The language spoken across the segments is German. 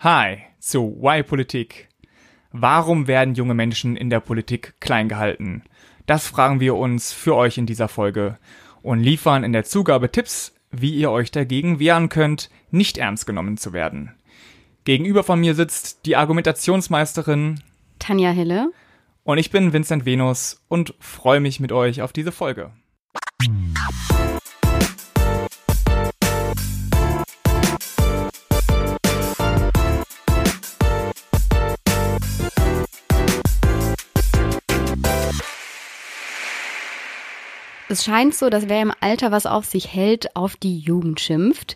Hi zu Why Politik. Warum werden junge Menschen in der Politik klein gehalten? Das fragen wir uns für euch in dieser Folge und liefern in der Zugabe Tipps, wie ihr euch dagegen wehren könnt, nicht ernst genommen zu werden. Gegenüber von mir sitzt die Argumentationsmeisterin Tanja Hille und ich bin Vincent Venus und freue mich mit euch auf diese Folge. Es scheint so, dass wer im Alter was auf sich hält, auf die Jugend schimpft.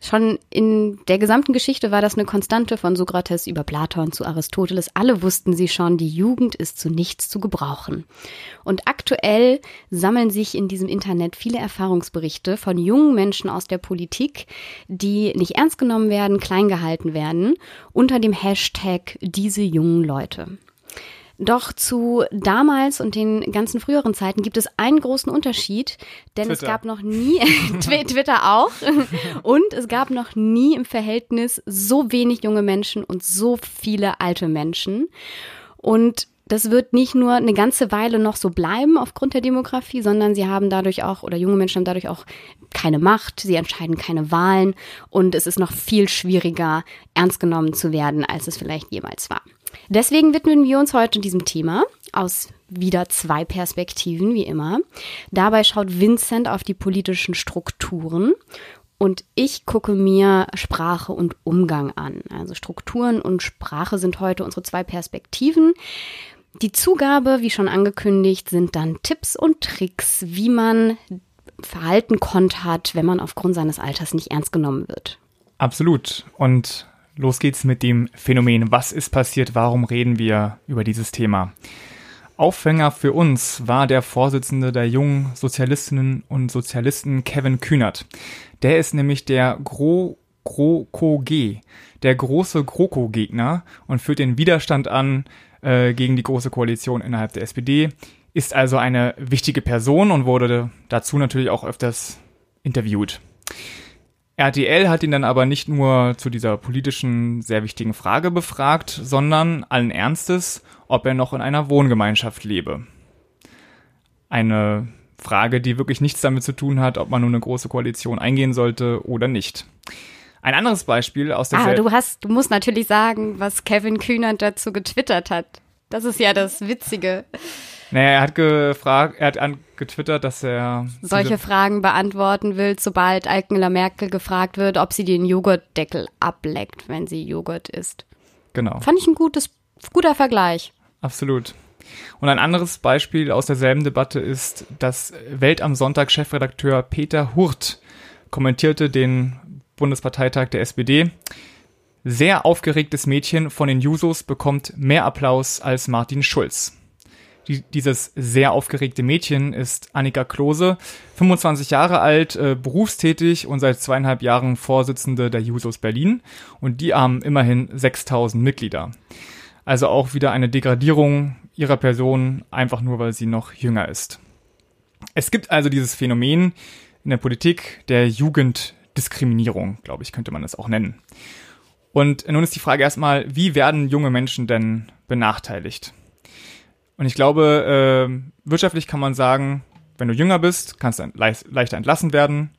Schon in der gesamten Geschichte war das eine Konstante von Sokrates über Platon zu Aristoteles. Alle wussten sie schon, die Jugend ist zu nichts zu gebrauchen. Und aktuell sammeln sich in diesem Internet viele Erfahrungsberichte von jungen Menschen aus der Politik, die nicht ernst genommen werden, klein gehalten werden, unter dem Hashtag diese jungen Leute. Doch zu damals und den ganzen früheren Zeiten gibt es einen großen Unterschied, denn Twitter. es gab noch nie, Twitter auch, und es gab noch nie im Verhältnis so wenig junge Menschen und so viele alte Menschen. Und das wird nicht nur eine ganze Weile noch so bleiben aufgrund der Demografie, sondern sie haben dadurch auch, oder junge Menschen haben dadurch auch keine Macht, sie entscheiden keine Wahlen und es ist noch viel schwieriger, ernst genommen zu werden, als es vielleicht jemals war. Deswegen widmen wir uns heute diesem Thema aus wieder zwei Perspektiven, wie immer. Dabei schaut Vincent auf die politischen Strukturen und ich gucke mir Sprache und Umgang an. Also Strukturen und Sprache sind heute unsere zwei Perspektiven. Die Zugabe, wie schon angekündigt, sind dann Tipps und Tricks, wie man Verhalten kontert, wenn man aufgrund seines Alters nicht ernst genommen wird. Absolut. Und Los geht's mit dem Phänomen. Was ist passiert? Warum reden wir über dieses Thema? Aufhänger für uns war der Vorsitzende der jungen Sozialistinnen und Sozialisten Kevin Kühnert. Der ist nämlich der Gro GroKo G, der große GroKo-Gegner und führt den Widerstand an äh, gegen die große Koalition innerhalb der SPD, ist also eine wichtige Person und wurde dazu natürlich auch öfters interviewt. RTL hat ihn dann aber nicht nur zu dieser politischen, sehr wichtigen Frage befragt, sondern allen Ernstes, ob er noch in einer Wohngemeinschaft lebe. Eine Frage, die wirklich nichts damit zu tun hat, ob man nun eine große Koalition eingehen sollte oder nicht. Ein anderes Beispiel aus der Ah, du hast, du musst natürlich sagen, was Kevin Kühnert dazu getwittert hat. Das ist ja das Witzige. Naja, er hat gefragt, er hat getwittert, dass er solche Fragen beantworten will, sobald Angela Merkel gefragt wird, ob sie den Joghurtdeckel ableckt, wenn sie Joghurt isst. Genau. Fand ich ein gutes, guter Vergleich. Absolut. Und ein anderes Beispiel aus derselben Debatte ist, dass Welt am Sonntag Chefredakteur Peter Hurt kommentierte den Bundesparteitag der SPD. Sehr aufgeregtes Mädchen von den Jusos bekommt mehr Applaus als Martin Schulz. Die, dieses sehr aufgeregte Mädchen ist Annika Klose, 25 Jahre alt, äh, berufstätig und seit zweieinhalb Jahren Vorsitzende der Jusos Berlin. Und die haben immerhin 6000 Mitglieder. Also auch wieder eine Degradierung ihrer Person, einfach nur weil sie noch jünger ist. Es gibt also dieses Phänomen in der Politik der Jugenddiskriminierung, glaube ich, könnte man es auch nennen. Und nun ist die Frage erstmal, wie werden junge Menschen denn benachteiligt? Und ich glaube, äh, wirtschaftlich kann man sagen, wenn du jünger bist, kannst du leicht, leichter entlassen werden.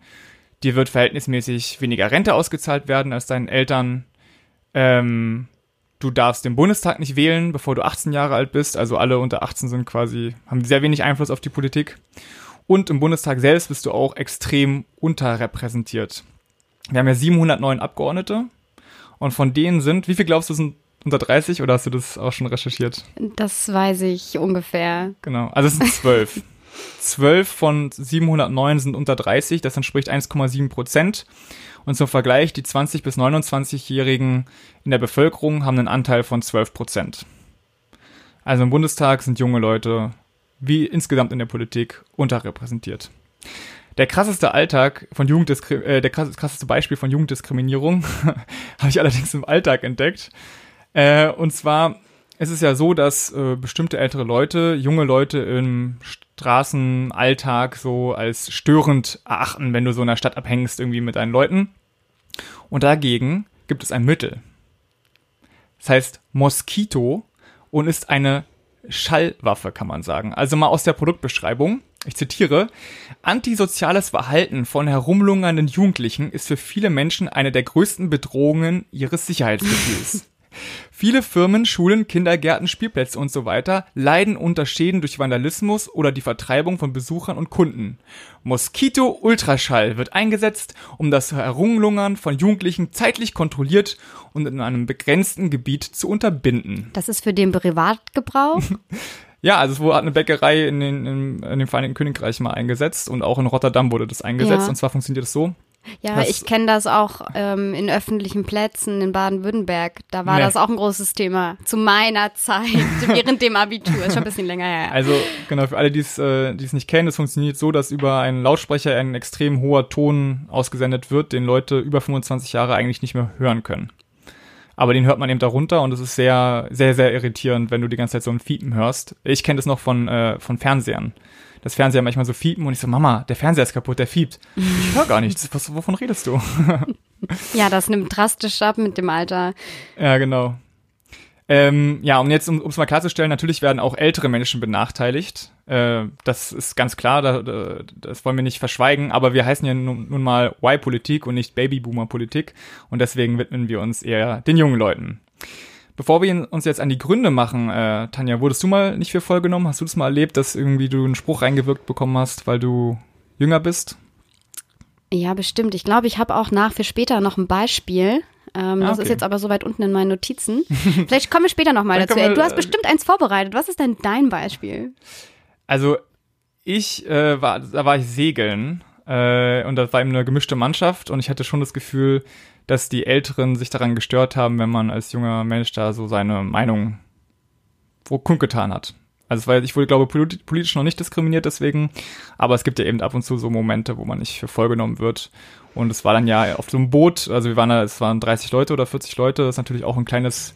Dir wird verhältnismäßig weniger Rente ausgezahlt werden als deinen Eltern. Ähm, du darfst den Bundestag nicht wählen, bevor du 18 Jahre alt bist. Also alle unter 18 sind quasi, haben sehr wenig Einfluss auf die Politik. Und im Bundestag selbst bist du auch extrem unterrepräsentiert. Wir haben ja 709 Abgeordnete. Und von denen sind, wie viel glaubst du, sind unter 30 oder hast du das auch schon recherchiert? Das weiß ich ungefähr. Genau, also es sind zwölf. Zwölf von 709 sind unter 30, das entspricht 1,7 Prozent. Und zum Vergleich, die 20- bis 29-Jährigen in der Bevölkerung haben einen Anteil von 12 Prozent. Also im Bundestag sind junge Leute, wie insgesamt in der Politik, unterrepräsentiert. Der krasseste Alltag von Jugenddiskri äh, der krasseste Beispiel von Jugenddiskriminierung habe ich allerdings im Alltag entdeckt. Äh, und zwar es ist ja so, dass äh, bestimmte ältere Leute, junge Leute im Straßenalltag so als störend erachten, wenn du so in der Stadt abhängst irgendwie mit deinen Leuten. Und dagegen gibt es ein Mittel. Das heißt Mosquito und ist eine Schallwaffe, kann man sagen. Also mal aus der Produktbeschreibung. Ich zitiere, antisoziales Verhalten von herumlungernden Jugendlichen ist für viele Menschen eine der größten Bedrohungen ihres Sicherheitsgefühls. Viele Firmen, Schulen, Kindergärten, Spielplätze und so weiter leiden unter Schäden durch Vandalismus oder die Vertreibung von Besuchern und Kunden. Moskito Ultraschall wird eingesetzt, um das Herumlungern von Jugendlichen zeitlich kontrolliert und in einem begrenzten Gebiet zu unterbinden. Das ist für den Privatgebrauch? Ja, also es wurde eine Bäckerei in den, in, in dem Vereinigten Königreich mal eingesetzt und auch in Rotterdam wurde das eingesetzt. Ja. Und zwar funktioniert es so. Ja, Das- ich kenne das auch ähm, in öffentlichen Plätzen in Baden-Württemberg. Da war Nee. das auch ein großes Thema. Zu meiner Zeit, während dem Abitur. Ist schon ein bisschen länger her. Also genau, für alle, die es äh, die es nicht kennen, es funktioniert so, dass über einen Lautsprecher ein extrem hoher Ton ausgesendet wird, den Leute über 25 Jahre eigentlich nicht mehr hören können. Aber den hört man eben darunter und es ist sehr, sehr, sehr irritierend, wenn du die ganze Zeit so ein Fiepen hörst. Ich kenne das noch von, äh, von Fernsehern. Das Fernseher manchmal so fiepen und ich so, Mama, der Fernseher ist kaputt, der fiept. Ich höre gar nichts. Was, wovon redest du? Ja, das nimmt drastisch ab mit dem Alter. Ja, genau. Ähm, ja, und jetzt, um es mal klarzustellen, natürlich werden auch ältere Menschen benachteiligt. Äh, das ist ganz klar, da, da, das wollen wir nicht verschweigen, aber wir heißen ja nun, nun mal Y-Politik und nicht Babyboomer-Politik und deswegen widmen wir uns eher den jungen Leuten. Bevor wir uns jetzt an die Gründe machen, äh, Tanja, wurdest du mal nicht für voll genommen? Hast du das mal erlebt, dass irgendwie du einen Spruch reingewirkt bekommen hast, weil du jünger bist? Ja, bestimmt. Ich glaube, ich habe auch nach für später noch ein Beispiel. Ähm, Ah, das ist jetzt aber so weit unten in meinen Notizen. Vielleicht kommen wir später nochmal dazu. wir, du hast äh, bestimmt eins vorbereitet. Was ist denn dein Beispiel? Also ich äh, war, da war ich segeln äh, und das war eben eine gemischte Mannschaft und ich hatte schon das Gefühl, dass die Älteren sich daran gestört haben, wenn man als junger Mensch da so seine Meinung wo kundgetan hat. Also war, ich wurde, glaube polit- politisch noch nicht diskriminiert deswegen, aber es gibt ja eben ab und zu so Momente, wo man nicht für voll genommen wird. Und es war dann ja auf so einem Boot, also wir waren da, es waren 30 Leute oder 40 Leute, das ist natürlich auch ein kleines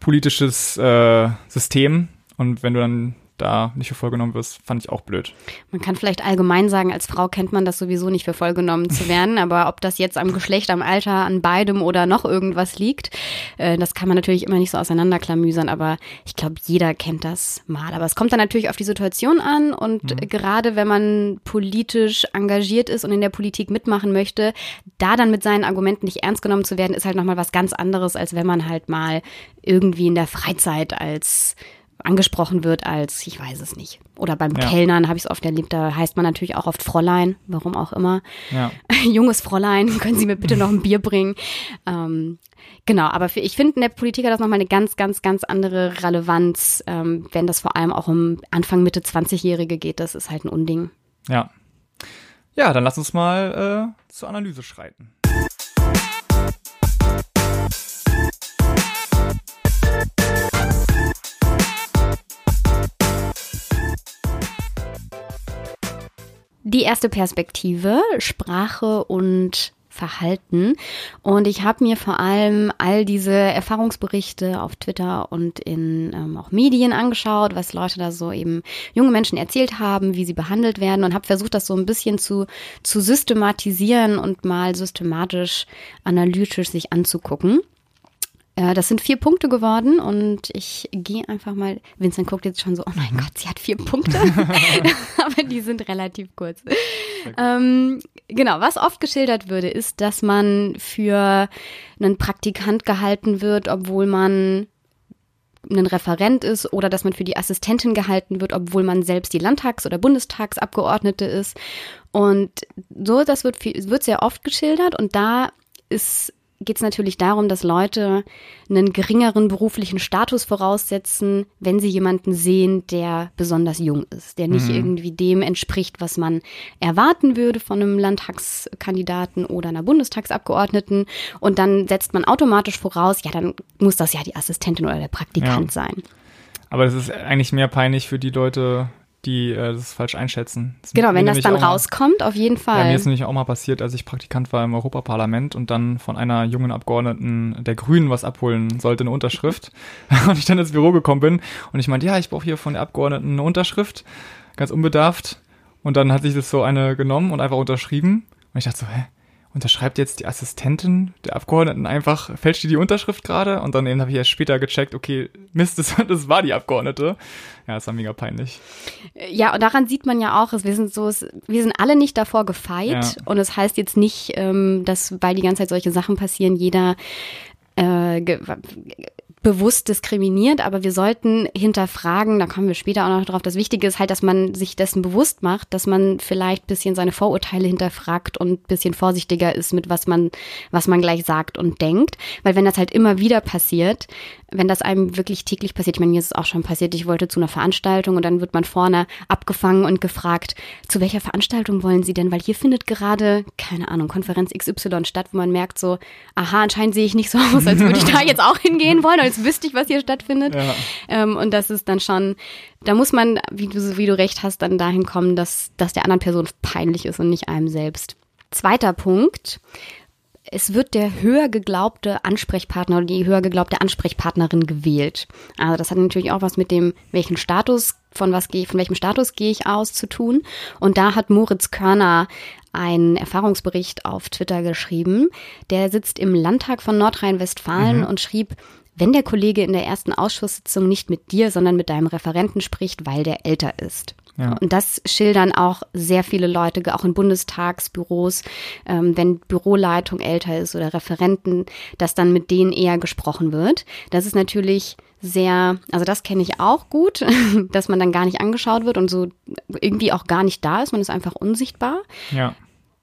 politisches äh, System. Und wenn du dann da nicht für voll genommen wirst, fand ich auch blöd. Man kann vielleicht allgemein sagen, als Frau kennt man das sowieso nicht für voll genommen zu werden, aber ob das jetzt am Geschlecht, am Alter, an beidem oder noch irgendwas liegt, äh, das kann man natürlich immer nicht so auseinanderklamüsern, aber ich glaube, jeder kennt das mal. Aber es kommt dann natürlich auf die Situation an und äh, gerade wenn man politisch engagiert ist und in der Politik mitmachen möchte, da dann mit seinen Argumenten nicht ernst genommen zu werden, ist halt nochmal was ganz anderes, als wenn man halt mal irgendwie in der Freizeit als angesprochen wird als, ich weiß es nicht. Oder beim Ja. Kellnern habe ich es oft erlebt, da heißt man natürlich auch oft Fräulein, warum auch immer. Ja. Junges Fräulein, können Sie mir bitte noch ein Bier bringen? Ähm, genau, aber für, ich finde, in der Politik hat das nochmal eine ganz, ganz, ganz andere Relevanz, ähm, wenn das vor allem auch um Anfang, Mitte 20-Jährige geht. Das ist halt ein Unding. Ja. Ja, dann lass uns mal äh, zur Analyse schreiten. Die erste Perspektive, Sprache und Verhalten. Und ich habe mir vor allem all diese Erfahrungsberichte auf Twitter und in ähm, auch Medien angeschaut, was Leute da so eben junge Menschen erzählt haben, wie sie behandelt werden und habe versucht, das so ein bisschen zu, zu systematisieren und mal systematisch analytisch sich anzugucken. Äh, Das sind vier Punkte geworden und ich gehe einfach mal. Vincent guckt jetzt schon so, oh mein Gott, sie hat vier Punkte. Aber die sind relativ kurz. Ähm, genau, was oft geschildert würde, ist, dass man für einen Praktikant gehalten wird, obwohl man ein Referent ist oder dass man für die Assistentin gehalten wird, obwohl man selbst die Landtags- oder Bundestagsabgeordnete ist. Und so, das wird, viel, wird sehr oft geschildert und da ist geht es natürlich darum, dass Leute einen geringeren beruflichen Status voraussetzen, wenn sie jemanden sehen, der besonders jung ist, der nicht irgendwie dem entspricht, was man erwarten würde von einem Landtagskandidaten oder einer Bundestagsabgeordneten. Und dann setzt man automatisch voraus, ja, dann muss das ja die Assistentin oder der Praktikant Ja. sein. Aber das ist eigentlich mehr peinlich für die Leute, die äh, das falsch einschätzen. Das Genau, wenn das dann mal- rauskommt, auf jeden Ja, Fall. mir ist nämlich auch mal passiert, als ich Praktikant war im Europaparlament und dann von einer jungen Abgeordneten der Grünen was abholen sollte, eine Unterschrift. und ich dann ins Büro gekommen bin und ich meinte, ja, ich brauche hier von der Abgeordneten eine Unterschrift, ganz unbedarft. Und dann hat sich das so eine genommen und einfach unterschrieben. Und ich dachte so, hä? Unterschreibt jetzt die Assistentin der Abgeordneten einfach, fälscht die die Unterschrift gerade und dann eben habe ich erst später gecheckt, okay, Mist, das, das war die Abgeordnete. Ja, das war mega peinlich. Ja, und daran sieht man ja auch, wir sind so, wir sind alle nicht davor gefeit ja. und es das heißt jetzt nicht, ähm, dass, weil die ganze Zeit solche Sachen passieren, jeder äh, bewusst diskriminiert, aber wir sollten hinterfragen, da kommen wir später auch noch drauf. Das Wichtige ist halt, dass man sich dessen bewusst macht, dass man vielleicht bisschen seine Vorurteile hinterfragt und bisschen vorsichtiger ist mit was man, was man gleich sagt und denkt. Weil wenn das halt immer wieder passiert, wenn das einem wirklich täglich passiert, ich meine, mir ist es auch schon passiert, ich wollte zu einer Veranstaltung und dann wird man vorne abgefangen und gefragt, zu welcher Veranstaltung wollen Sie denn? Weil hier findet gerade, keine Ahnung, Konferenz XY statt, wo man merkt so, aha, anscheinend sehe ich nicht so aus, als würde ich da jetzt auch hingehen wollen, als wüsste ich, was hier stattfindet. Ja. Ähm, und das ist dann schon, da muss man, wie du, wie du recht hast, dann dahin kommen, dass, dass der anderen Person peinlich ist und nicht einem selbst. Zweiter Punkt, es wird der höher geglaubte Ansprechpartner oder die höher geglaubte Ansprechpartnerin gewählt. Also das hat natürlich auch was mit dem, welchen Status, von was gehe, von welchem Status gehe ich aus zu tun. Und da hat Moritz Körner einen Erfahrungsbericht auf Twitter geschrieben. Der sitzt im Landtag von Nordrhein-Westfalen mhm. und schrieb, wenn der Kollege in der ersten Ausschusssitzung nicht mit dir, sondern mit deinem Referenten spricht, weil der älter ist. Ja. Und das schildern auch sehr viele Leute, auch in Bundestagsbüros, ähm, wenn Büroleitung älter ist oder Referenten, dass dann mit denen eher gesprochen wird. Das ist natürlich sehr, also das kenne ich auch gut, dass man dann gar nicht angeschaut wird und so irgendwie auch gar nicht da ist, man ist einfach unsichtbar. Ja.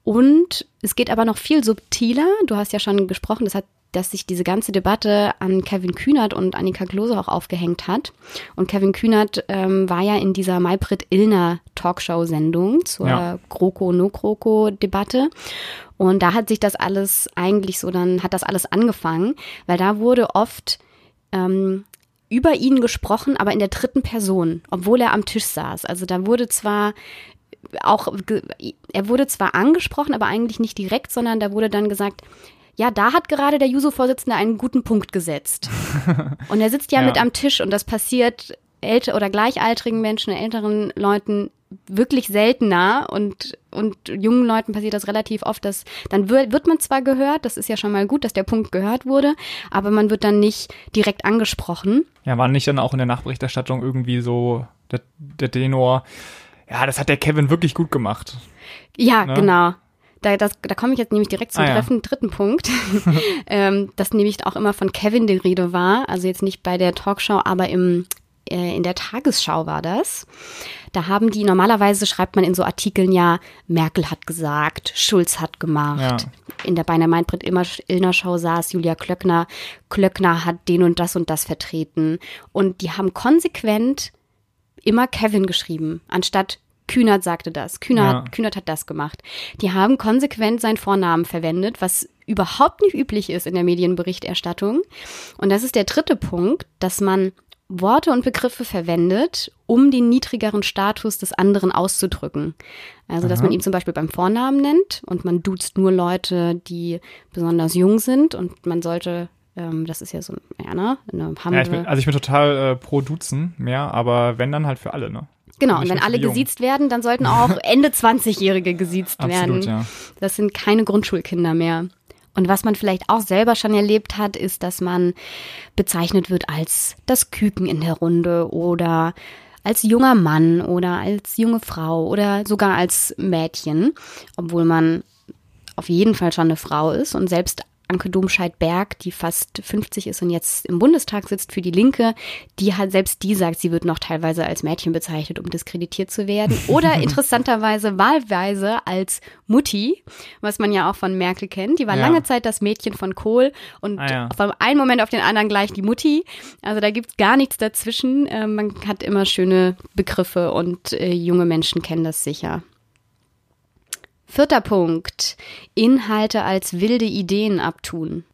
Und es geht aber noch viel subtiler. Du hast ja schon gesprochen, das hat dass sich diese ganze Debatte an Kevin Kühnert und Annika Klose auch aufgehängt hat. Und Kevin Kühnert ähm, war ja in dieser Maybrit Illner Talkshow-Sendung zur ja. GroKo-No-GroKo-Debatte. Und da hat sich das alles eigentlich so, dann hat das alles angefangen, weil da wurde oft ähm, über ihn gesprochen, aber in der dritten Person, obwohl er am Tisch saß. Also da wurde zwar auch, er wurde zwar angesprochen, aber eigentlich nicht direkt, sondern da wurde dann gesagt, ja, da hat gerade der Juso-Vorsitzende einen guten Punkt gesetzt. und er sitzt ja, ja, mit am Tisch und das passiert älter oder gleichaltrigen Menschen, älteren Leuten wirklich seltener und, und jungen Leuten passiert das relativ oft, dass dann wird, wird man zwar gehört, das ist ja schon mal gut, dass der Punkt gehört wurde, aber man wird dann nicht direkt angesprochen. Ja, war nicht dann auch in der Nachberichterstattung irgendwie so der, der Tenor, ja, das hat der Kevin wirklich gut gemacht. Ja, ne? genau da, das, da komme ich jetzt nämlich direkt zum ah, treffen, ja. dritten Punkt, ähm, dass nämlich auch immer von Kevin die Rede war, also jetzt nicht bei der Talkshow, aber im äh, in der Tagesschau war das. Da haben die, normalerweise schreibt man in so Artikeln ja, Merkel hat gesagt, Schulz hat gemacht. Ja. In der Beiner Meinbrit Illner Show saß Julia Klöckner. Klöckner hat den und das und das vertreten. Und die haben konsequent immer Kevin geschrieben, anstatt Kühnert sagte das, Kühnert, ja. Kühnert hat das gemacht. Die haben konsequent seinen Vornamen verwendet, was überhaupt nicht üblich ist in der Medienberichterstattung. Und das ist der dritte Punkt, dass man Worte und Begriffe verwendet, um den niedrigeren Status des anderen auszudrücken. Also, dass Aha. man ihn zum Beispiel beim Vornamen nennt und man duzt nur Leute, die besonders jung sind und man sollte ähm, das ist ja so, ja, ne? Eine ja, ich bin, also ich bin total äh, pro Duzen mehr, aber wenn dann halt für alle, ne? Genau, und wenn alle gesiezt werden, dann sollten auch Ende 20-Jährige gesiezt Absolut, werden. Ja. Das sind keine Grundschulkinder mehr. Und was man vielleicht auch selber schon erlebt hat, ist, dass man bezeichnet wird als das Küken in der Runde oder als junger Mann oder als junge Frau oder sogar als Mädchen, obwohl man auf jeden Fall schon eine Frau ist und selbst Anke Domscheit-Berg, die fast 50 ist und jetzt im Bundestag sitzt für die Linke, die hat selbst die sagt, sie wird noch teilweise als Mädchen bezeichnet, um diskreditiert zu werden. Oder interessanterweise wahlweise als Mutti, was man ja auch von Merkel kennt. Die war ja. lange Zeit das Mädchen von Kohl und ah, ja. von einem Moment auf den anderen gleich die Mutti. Also da gibt's gar nichts dazwischen. Äh, man hat immer schöne Begriffe und äh, junge Menschen kennen das sicher. Vierter Punkt. Inhalte als wilde Ideen abtun.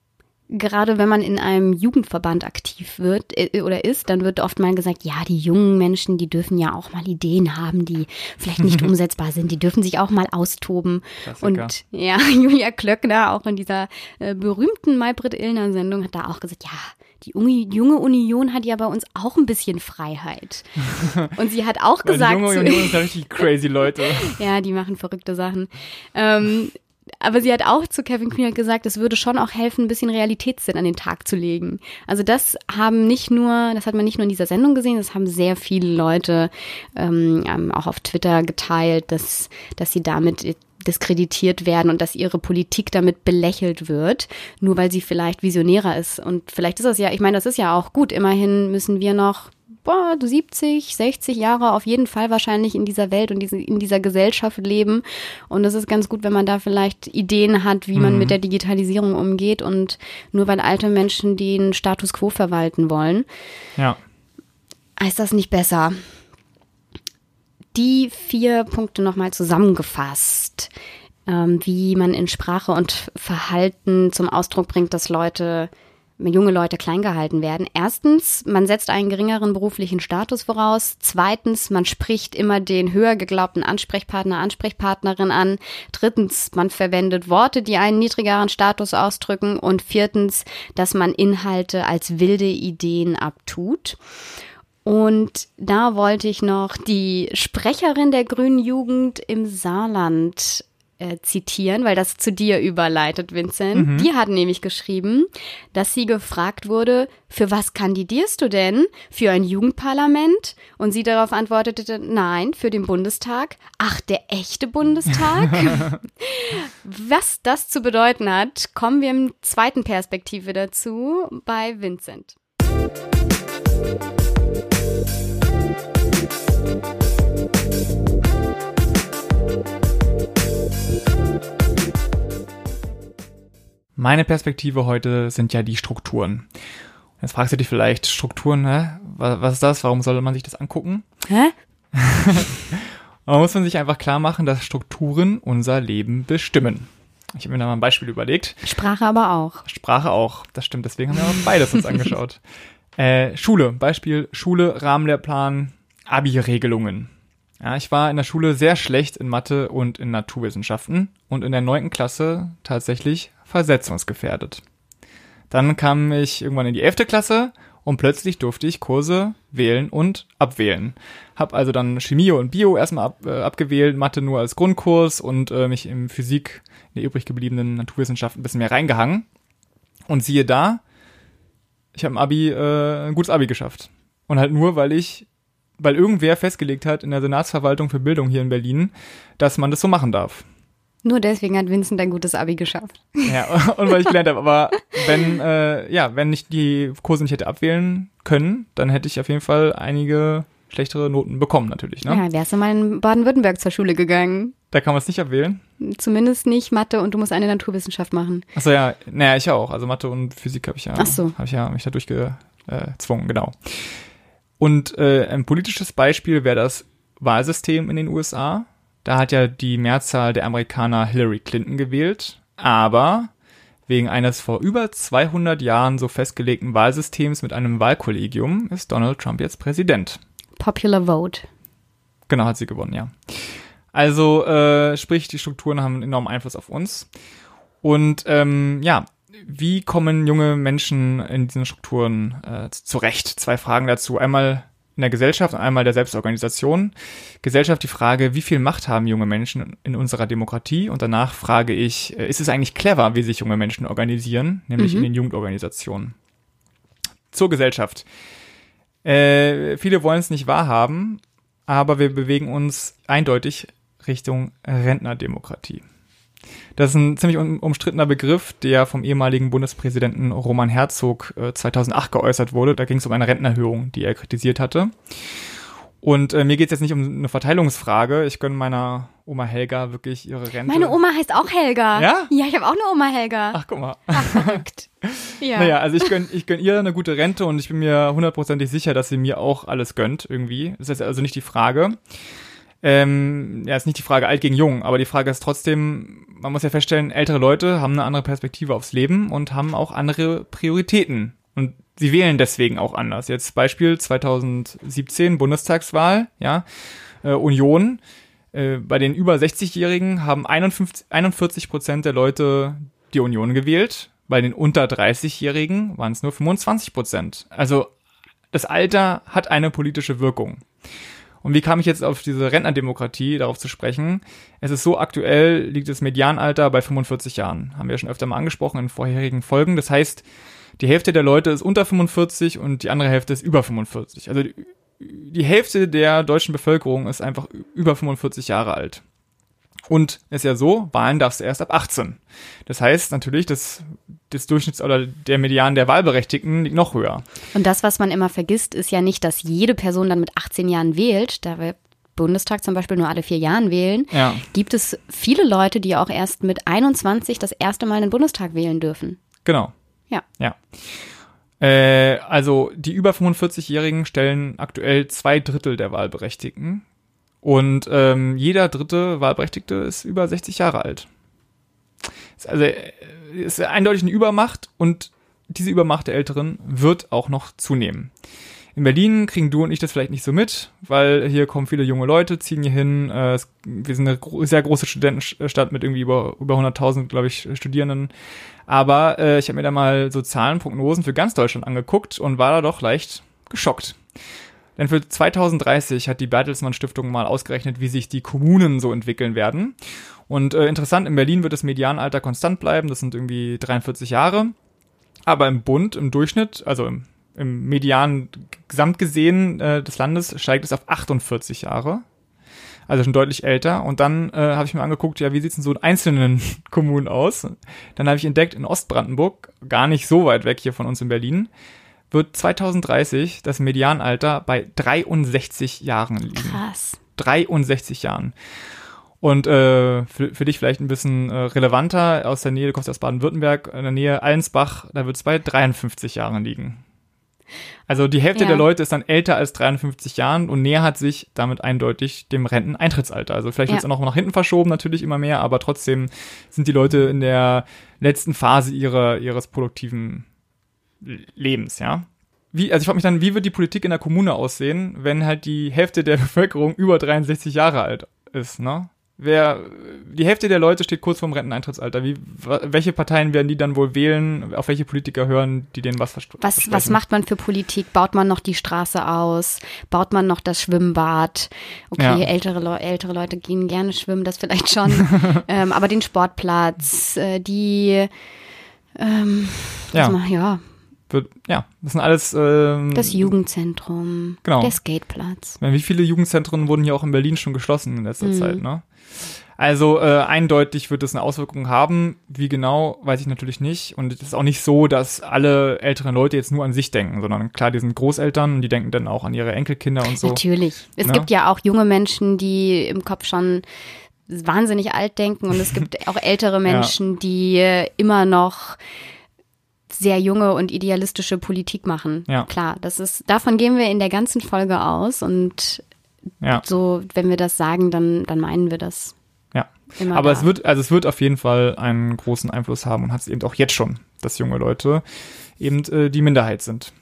Gerade wenn man in einem Jugendverband aktiv wird äh, oder ist, dann wird oft mal gesagt, ja, die jungen Menschen, die dürfen ja auch mal Ideen haben, die vielleicht nicht umsetzbar sind, die dürfen sich auch mal austoben. Klassiker. Und ja, Julia Klöckner, auch in dieser äh, berühmten Maybrit Illner Sendung, hat da auch gesagt, ja, die junge Union hat ja bei uns auch ein bisschen Freiheit. Und sie hat auch gesagt. die junge Union ist ja richtig crazy Leute. ja, die machen verrückte Sachen. Ähm, aber sie hat auch zu Kevin Kühnert gesagt, es würde schon auch helfen, ein bisschen Realitätssinn an den Tag zu legen. Also das haben nicht nur, das hat man nicht nur in dieser Sendung gesehen, das haben sehr viele Leute ähm, ähm auch auf Twitter geteilt, dass, dass sie damit diskreditiert werden und dass ihre Politik damit belächelt wird, nur weil sie vielleicht visionärer ist. Und vielleicht ist das ja, ich meine, das ist ja auch gut. Immerhin müssen wir noch boah, 70, 60 Jahre auf jeden Fall wahrscheinlich in dieser Welt und in dieser Gesellschaft leben. Und es ist ganz gut, wenn man da vielleicht Ideen hat, wie man mhm. mit der Digitalisierung umgeht und nur weil alte Menschen den Status quo verwalten wollen, ja. ist das nicht besser. Die vier Punkte nochmal zusammengefasst, ähm, wie man in Sprache und Verhalten zum Ausdruck bringt, dass Leute junge Leute klein gehalten werden. Erstens, man setzt einen geringeren beruflichen Status voraus. Zweitens, man spricht immer den höher geglaubten Ansprechpartner, Ansprechpartnerin an. Drittens, man verwendet Worte, die einen niedrigeren Status ausdrücken. Und viertens, dass man Inhalte als wilde Ideen abtut. Und da wollte ich noch die Sprecherin der Grünen Jugend im Saarland äh, zitieren, weil das zu dir überleitet, Vincent. Mhm. Die hat nämlich geschrieben, dass sie gefragt wurde, für was kandidierst du denn? Für ein Jugendparlament? Und sie darauf antwortete, nein, für den Bundestag. Ach, der echte Bundestag? was das zu bedeuten hat, kommen wir im zweiten Perspektive dazu bei Vincent. Meine Perspektive heute sind ja die Strukturen. Jetzt fragst du dich vielleicht, Strukturen, hä? Was, ist das? Warum sollte man sich das angucken? Hä? man muss man sich einfach klar machen, dass Strukturen unser Leben bestimmen. Ich habe mir da mal ein Beispiel überlegt. Sprache aber auch. Sprache auch, das stimmt. Deswegen haben wir auch beides uns angeschaut. Äh, Schule, Beispiel Schule, Rahmenlehrplan, Abi-Regelungen. Ja, ich war in der Schule sehr schlecht in Mathe und in Naturwissenschaften und in der neunten Klasse tatsächlich versetzungsgefährdet. Dann kam ich irgendwann in die elfte Klasse und plötzlich durfte ich Kurse wählen und abwählen. Hab also dann Chemie und Bio erstmal ab, äh, abgewählt, Mathe nur als Grundkurs und äh, mich im Physik, in der übrig gebliebenen Naturwissenschaft ein bisschen mehr reingehangen. Und siehe da, ich habe ein Abi, äh, ein gutes Abi geschafft. Und halt nur, weil ich, weil irgendwer festgelegt hat in der Senatsverwaltung für Bildung hier in Berlin, dass man das so machen darf. Nur deswegen hat Vincent ein gutes Abi geschafft. Ja, und weil ich gelernt habe. Aber wenn, äh, ja, wenn ich die Kurse nicht hätte abwählen können, dann hätte ich auf jeden Fall einige schlechtere Noten bekommen, natürlich. Ne? Ja, wärst du mal in Baden-Württemberg zur Schule gegangen. Da kann man es nicht abwählen? Zumindest nicht Mathe und du musst eine Naturwissenschaft machen. Achso, ja, naja, ich auch. Also Mathe und Physik habe ich ja, Ach so. habe ich ja mich da durchgezwungen, genau. Und äh, ein politisches Beispiel wäre das Wahlsystem in den USA. Da hat ja die Mehrzahl der Amerikaner Hillary Clinton gewählt, aber wegen eines vor über 200 Jahren so festgelegten Wahlsystems mit einem Wahlkollegium ist Donald Trump jetzt Präsident. Popular Vote. Genau, hat sie gewonnen, ja. Also, äh, sprich, die Strukturen haben einen enormen Einfluss auf uns. Und ähm, ja, wie kommen junge Menschen in diesen Strukturen äh, zurecht? Zwei Fragen dazu. Einmal, in der Gesellschaft und einmal der Selbstorganisation. Gesellschaft die Frage, wie viel Macht haben junge Menschen in unserer Demokratie? Und danach frage ich, äh, ist es eigentlich clever, wie sich junge Menschen organisieren, nämlich mhm. in den Jugendorganisationen? Zur Gesellschaft. Äh, viele wollen es nicht wahrhaben, aber wir bewegen uns eindeutig Richtung Rentnerdemokratie. Das ist ein ziemlich umstrittener Begriff, der vom ehemaligen Bundespräsidenten Roman Herzog äh, 2008 geäußert wurde. Da ging es um eine Rentenerhöhung, die er kritisiert hatte. Und äh, mir geht es jetzt nicht um eine Verteilungsfrage. Ich gönne meiner Oma Helga wirklich ihre Rente. Meine Oma heißt auch Helga. Ja? Ja, ich habe auch eine Oma Helga. Ach, guck mal. Ach, verrückt. ja. Naja, also ich gönne ich gönn ihr eine gute Rente und ich bin mir hundertprozentig sicher, dass sie mir auch alles gönnt irgendwie. Das ist also nicht die Frage. Ähm, ja, ist nicht die Frage alt gegen jung, aber die Frage ist trotzdem, man muss ja feststellen, ältere Leute haben eine andere Perspektive aufs Leben und haben auch andere Prioritäten. Und sie wählen deswegen auch anders. Jetzt Beispiel 2017 Bundestagswahl, ja, äh, Union. Äh, bei den über 60-Jährigen haben 51, 41 Prozent der Leute die Union gewählt. Bei den unter 30-Jährigen waren es nur 25 Prozent. Also das Alter hat eine politische Wirkung. Und wie kam ich jetzt auf diese Rentnerdemokratie darauf zu sprechen? Es ist so aktuell, liegt das Medianalter bei 45 Jahren. Haben wir schon öfter mal angesprochen in vorherigen Folgen. Das heißt, die Hälfte der Leute ist unter 45 und die andere Hälfte ist über 45. Also die, die Hälfte der deutschen Bevölkerung ist einfach über 45 Jahre alt. Und ist ja so, Wahlen darfst du erst ab 18. Das heißt natürlich, dass das Durchschnitts- oder der Median der Wahlberechtigten liegt noch höher. Und das, was man immer vergisst, ist ja nicht, dass jede Person dann mit 18 Jahren wählt. Da wir Bundestag zum Beispiel nur alle vier Jahren wählen, Ja. gibt es viele Leute, die auch erst mit 21 das erste Mal in den Bundestag wählen dürfen. Genau. Ja. Ja. Äh, also die über 45-Jährigen stellen aktuell zwei Drittel der Wahlberechtigten. Und ähm, jeder dritte Wahlberechtigte ist über 60 Jahre alt. Ist also äh, ist eindeutig eine Übermacht und diese Übermacht der Älteren wird auch noch zunehmen. In Berlin kriegen du und ich das vielleicht nicht so mit, weil hier kommen viele junge Leute, ziehen hier hin. Äh, wir sind eine sehr große Studentenstadt mit irgendwie über, über 100.000, glaube ich, Studierenden. Aber äh, ich habe mir da mal so Zahlen, Prognosen für ganz Deutschland angeguckt und war da doch leicht geschockt. Denn für 2030 hat die Bertelsmann Stiftung mal ausgerechnet, wie sich die Kommunen so entwickeln werden. Und äh, interessant, in Berlin wird das Medianalter konstant bleiben, das sind irgendwie 43 Jahre. Aber im Bund, im Durchschnitt, also im, im Median gesamt gesehen äh, des Landes, steigt es auf 48 Jahre. Also schon deutlich älter. Und dann äh, habe ich mir angeguckt, ja, wie sieht's denn so in einzelnen Kommunen aus? Dann habe ich entdeckt, in Ostbrandenburg, gar nicht so weit weg hier von uns in Berlin, wird 2030 das Medianalter bei 63 Jahren liegen. Krass. 63 Jahren. Und äh, für, für dich vielleicht ein bisschen äh, relevanter, aus der Nähe, du kommst aus Baden-Württemberg, in der Nähe Allensbach, da wird es bei 53 Jahren liegen. Also die Hälfte Ja. der Leute ist dann älter als 53 Jahren und nähert sich damit eindeutig dem Renteneintrittsalter. Also vielleicht wird es Ja. auch noch nach hinten verschoben, natürlich immer mehr, aber trotzdem sind die Leute in der letzten Phase ihrer, ihres produktiven Lebens, ja. Wie, also ich frage mich dann, wie wird die Politik in der Kommune aussehen, wenn halt die Hälfte der Bevölkerung über 63 Jahre alt ist, ne? Wer, die Hälfte der Leute steht kurz vorm Renteneintrittsalter. Wie, welche Parteien werden die dann wohl wählen? Auf welche Politiker hören, die denen was Was, was macht man für Politik? Baut man noch die Straße aus? Baut man noch das Schwimmbad? Okay, Ja. ältere, Leu ältere Leute gehen gerne schwimmen, das vielleicht schon. ähm, aber den Sportplatz, äh, die, ähm, Ja. mal- ja, Wird, ja, das sind alles, ähm, das Jugendzentrum, Genau. der Skateplatz. Meine, Wie viele Jugendzentren wurden hier auch in Berlin schon geschlossen in letzter Mhm. Zeit, ne? Also äh, eindeutig wird es eine Auswirkung haben. Wie genau, weiß ich natürlich nicht. Und es ist auch nicht so, dass alle älteren Leute jetzt nur an sich denken, sondern klar, die sind Großeltern und die denken dann auch an ihre Enkelkinder und so. Natürlich. Es Ne? gibt ja auch junge Menschen, die im Kopf schon wahnsinnig alt denken und es gibt auch ältere Menschen, die äh, immer noch sehr junge und idealistische Politik machen. Ja. Klar, das ist, davon gehen wir in der ganzen Folge aus und Ja, so, wenn wir das sagen, dann, dann meinen wir das ja. immer. Aber da. es wird, also es wird auf jeden Fall einen großen Einfluss haben und hat es eben auch jetzt schon, dass junge Leute eben äh, die Minderheit sind.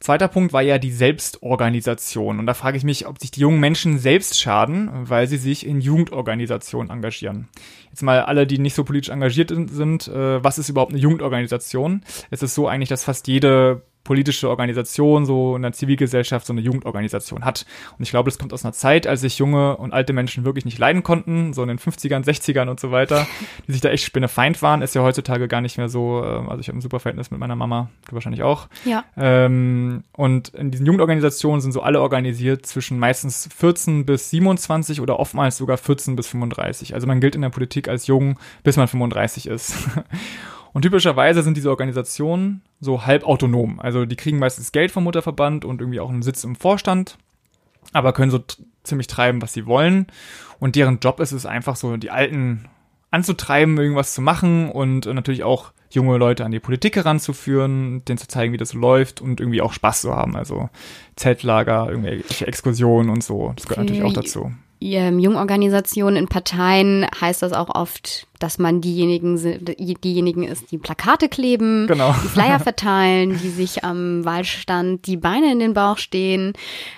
Zweiter Punkt war ja die Selbstorganisation. Und da frage ich mich, ob sich die jungen Menschen selbst schaden, weil sie sich in Jugendorganisationen engagieren. Jetzt mal alle, die nicht so politisch engagiert sind, äh, was ist überhaupt eine Jugendorganisation? Es ist so eigentlich, dass fast jede politische Organisation, so in der Zivilgesellschaft, so eine Jugendorganisation hat. Und ich glaube, das kommt aus einer Zeit, als sich junge und alte Menschen wirklich nicht leiden konnten, so in den 50ern, 60ern und so weiter, die sich da echt spinnefeind waren, ist ja heutzutage gar nicht mehr so, äh, also ich habe ein super Verhältnis mit meiner Mama, du wahrscheinlich auch. Ja. Ähm, und in diesen Jugendorganisationen sind so alle organisiert zwischen meistens 14 bis 27 oder oftmals sogar 14 bis 35. Also man gilt in der Politik als jung, bis man 35 ist. Und typischerweise sind diese Organisationen so halb autonom. Also die kriegen meistens Geld vom Mutterverband und irgendwie auch einen Sitz im Vorstand, aber können so ziemlich treiben, was sie wollen. Und deren Job ist es einfach so, die Alten anzutreiben, irgendwas zu machen und äh, natürlich auch junge Leute an die Politik heranzuführen, denen zu zeigen, wie das läuft und irgendwie auch Spaß zu haben. Also Zeltlager, irgendwelche Exkursionen und so. Das gehört natürlich auch dazu. Ähm, Jungorganisationen in Parteien heißt das auch oft, dass man diejenigen, diejenigen ist, die Plakate kleben, Genau. die Flyer verteilen, die sich am Wahlstand die Beine in den Bauch stehen.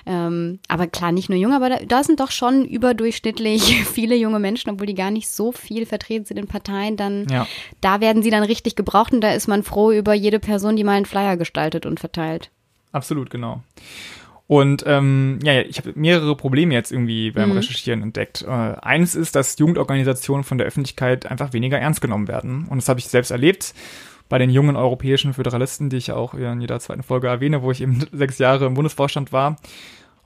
Ähm, aber klar, nicht nur jung, aber da, da sind doch schon überdurchschnittlich viele junge Menschen, obwohl die gar nicht so viel vertreten sind in Parteien. Dann Ja. da werden sie dann richtig gebraucht und da ist man froh über jede Person, die mal einen Flyer gestaltet und verteilt. Absolut, genau. Und ähm, ja, ich habe mehrere Probleme jetzt irgendwie beim mhm. Recherchieren entdeckt. Äh, eines ist, dass Jugendorganisationen von der Öffentlichkeit einfach weniger ernst genommen werden. Und das habe ich selbst erlebt bei den jungen europäischen Föderalisten, die ich auch in jeder zweiten Folge erwähne, wo ich eben sechs Jahre im Bundesvorstand war.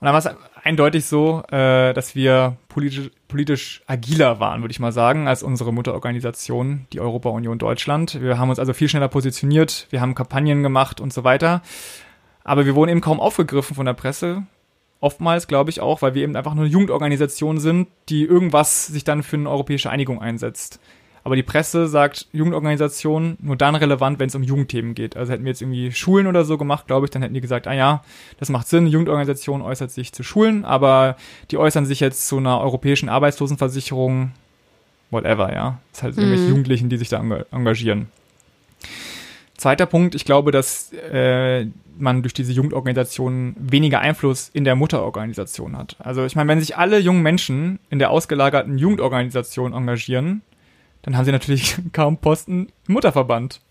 Und da war es eindeutig so, äh, dass wir politisch, politisch agiler waren, würde ich mal sagen, als unsere Mutterorganisation, die Europa-Union Deutschland. Wir haben uns also viel schneller positioniert, wir haben Kampagnen gemacht und so weiter. Aber wir wurden eben kaum aufgegriffen von der Presse. Oftmals, glaube ich, auch, weil wir eben einfach nur eine Jugendorganisation sind, die irgendwas sich dann für eine europäische Einigung einsetzt. Aber die Presse sagt, Jugendorganisation nur dann relevant, wenn es um Jugendthemen geht. Also hätten wir jetzt irgendwie Schulen oder so gemacht, glaube ich, dann hätten die gesagt, ah ja, das macht Sinn, Jugendorganisation äußert sich zu Schulen, aber die äußern sich jetzt zu einer europäischen Arbeitslosenversicherung, whatever, ja. Das ist halt mhm. irgendwelche Jugendlichen, die sich da engagieren. Zweiter Punkt, ich glaube, dass äh, man durch diese Jugendorganisation weniger Einfluss in der Mutterorganisation hat. Also ich meine, wenn sich alle jungen Menschen in der ausgelagerten Jugendorganisation engagieren, dann haben sie natürlich kaum Posten im Mutterverband.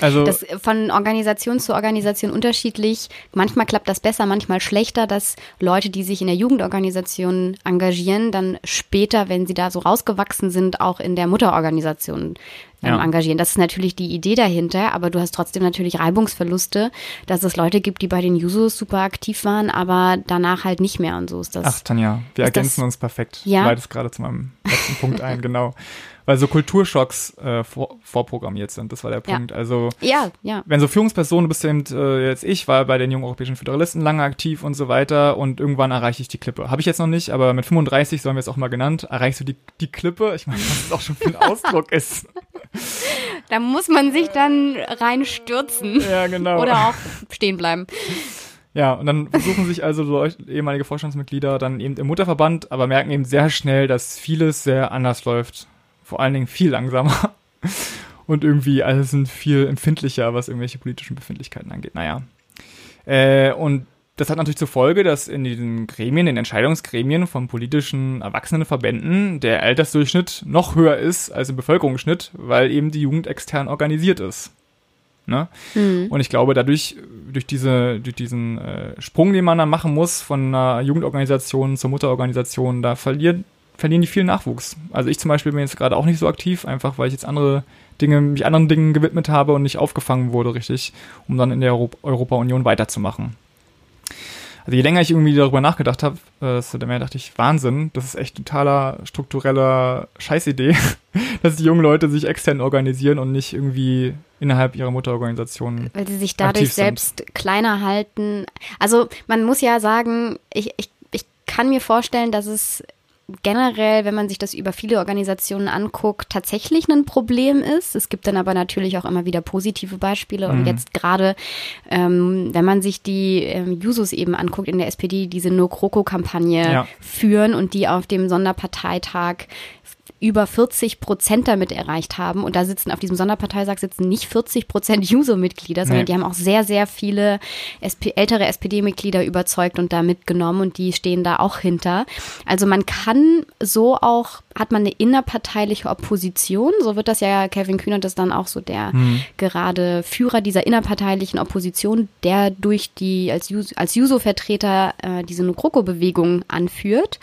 Also das von Organisation zu Organisation unterschiedlich. Manchmal klappt das besser, manchmal schlechter, dass Leute, die sich in der Jugendorganisation engagieren, dann später, wenn sie da so rausgewachsen sind, auch in der Mutterorganisation ähm, ja. engagieren. Das ist natürlich die Idee dahinter, aber du hast trotzdem natürlich Reibungsverluste, dass es Leute gibt, die bei den Jusos super aktiv waren, aber danach halt nicht mehr und so ist das. Ach, Tanja, wir ergänzen uns perfekt. Ja? Du leitest gerade zu meinem letzten Punkt ein, genau weil so Kulturschocks äh, vor, vorprogrammiert sind. Das war der Punkt. Ja. Also ja, ja. wenn so Führungspersonen, bist eben äh, jetzt ich, war bei den jungen europäischen Föderalisten lange aktiv und so weiter und irgendwann erreiche ich die Klippe. Habe ich jetzt noch nicht, aber mit 35, so haben wir es auch mal genannt, erreichst du die, die Klippe. Ich meine, was das auch schon ein Ausdruck ist. Da muss man sich dann reinstürzen. Ja, genau. Oder auch stehen bleiben. Ja, und dann versuchen sich also so ehemalige Vorstandsmitglieder dann eben im Mutterverband, aber merken eben sehr schnell, dass vieles sehr anders läuft vor allen Dingen viel langsamer und irgendwie alle sind viel empfindlicher, was irgendwelche politischen Befindlichkeiten angeht. Naja. Äh, und das hat natürlich zur Folge, dass in diesen Gremien, den Entscheidungsgremien von politischen Erwachsenenverbänden der Altersdurchschnitt noch höher ist als im Bevölkerungsschnitt, weil eben die Jugend extern organisiert ist. Ne? Mhm. Und ich glaube, dadurch, durch, diese, durch diesen äh, Sprung, den man dann machen muss von einer Jugendorganisation zur Mutterorganisation, da verliert verlieren die viel Nachwuchs. Also ich zum Beispiel bin jetzt gerade auch nicht so aktiv, einfach weil ich jetzt andere Dinge, mich anderen Dingen gewidmet habe und nicht aufgefangen wurde richtig, um dann in der Euro Europa-Union weiterzumachen. Also je länger ich irgendwie darüber nachgedacht habe, äh, desto mehr dachte ich, Wahnsinn, das ist echt totaler struktureller Scheißidee, dass die jungen Leute sich extern organisieren und nicht irgendwie innerhalb ihrer Mutterorganisation. Weil sie sich dadurch selbst kleiner halten. Also man muss ja sagen, ich, ich, ich kann mir vorstellen, dass es generell, wenn man sich das über viele Organisationen anguckt, tatsächlich ein Problem ist. Es gibt dann aber natürlich auch immer wieder positive Beispiele. Und mhm. jetzt gerade, ähm, wenn man sich die ähm, Jusos eben anguckt in der SPD, diese No-Kroko-Kampagne ja. führen und die auf dem Sonderparteitag über 40 Prozent damit erreicht haben. Und da sitzen auf diesem Sonderparteitag sitzen nicht 40 Prozent Juso-Mitglieder, sondern nee. die haben auch sehr, sehr viele SP ältere SPD-Mitglieder überzeugt und da mitgenommen und die stehen da auch hinter. Also man kann so auch hat man eine innerparteiliche Opposition. So wird das ja, Kevin Kühnert ist dann auch so der mhm. gerade Führer dieser innerparteilichen Opposition, der durch die als, als Juso-Vertreter äh, diese Nukroko-Bewegung anführt.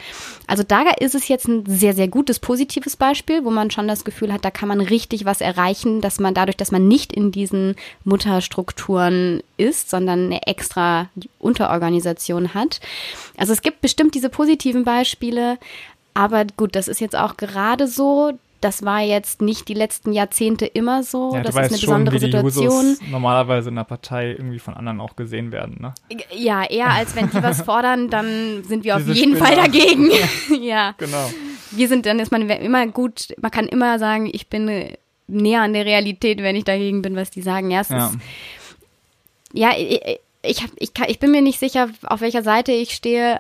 Also da ist es jetzt ein sehr, sehr gutes, positives Beispiel, wo man schon das Gefühl hat, da kann man richtig was erreichen, dass man dadurch, dass man nicht in diesen Mutterstrukturen ist, sondern eine extra Unterorganisation hat. Also es gibt bestimmt diese positiven Beispiele, aber gut, das ist jetzt auch gerade so. Das war jetzt nicht die letzten Jahrzehnte immer so. Ja, das ist eine besondere schon, wie Situation. Normalerweise in der Partei irgendwie von anderen auch gesehen werden, ne? Ja, eher als wenn die was fordern, dann sind wir auf jeden Spinner. Fall dagegen. ja. Genau. Wir sind dann ist man immer gut, man kann immer sagen, ich bin näher an der Realität, wenn ich dagegen bin, was die sagen. Ja, es ja. ist ja, ich, ich, ich, ich bin mir nicht sicher, auf welcher Seite ich stehe,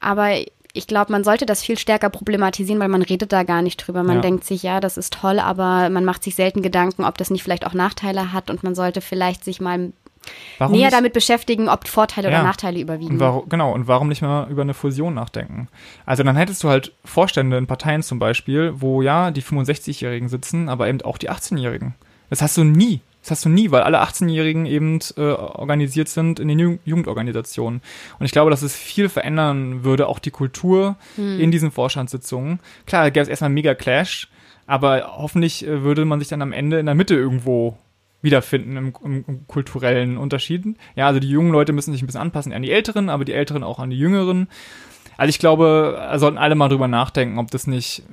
aber ich glaube, man sollte das viel stärker problematisieren, weil man redet da gar nicht drüber. Man ja. denkt sich, ja, das ist toll, aber man macht sich selten Gedanken, ob das nicht vielleicht auch Nachteile hat und man sollte vielleicht sich mal Warum näher damit beschäftigen, ob Vorteile ja. oder Nachteile überwiegen. Und warum, genau, und warum nicht mal über eine Fusion nachdenken? Also dann hättest du halt Vorstände in Parteien zum Beispiel, wo ja die 65-Jährigen sitzen, aber eben auch die 18-Jährigen. Das hast du nie. Das hast du nie, weil alle 18-Jährigen eben äh, organisiert sind in den Ju Jugendorganisationen. Und ich glaube, dass es viel verändern würde, auch die Kultur hm. in diesen Vorstandssitzungen. Klar, da gäbe es erstmal mega Clash, aber hoffentlich äh, würde man sich dann am Ende in der Mitte irgendwo wiederfinden im, im, im, kulturellen Unterschieden. Ja, also die jungen Leute müssen sich ein bisschen anpassen an die Älteren, aber die Älteren auch an die Jüngeren. Also ich glaube, sollten alle mal drüber nachdenken, ob das nicht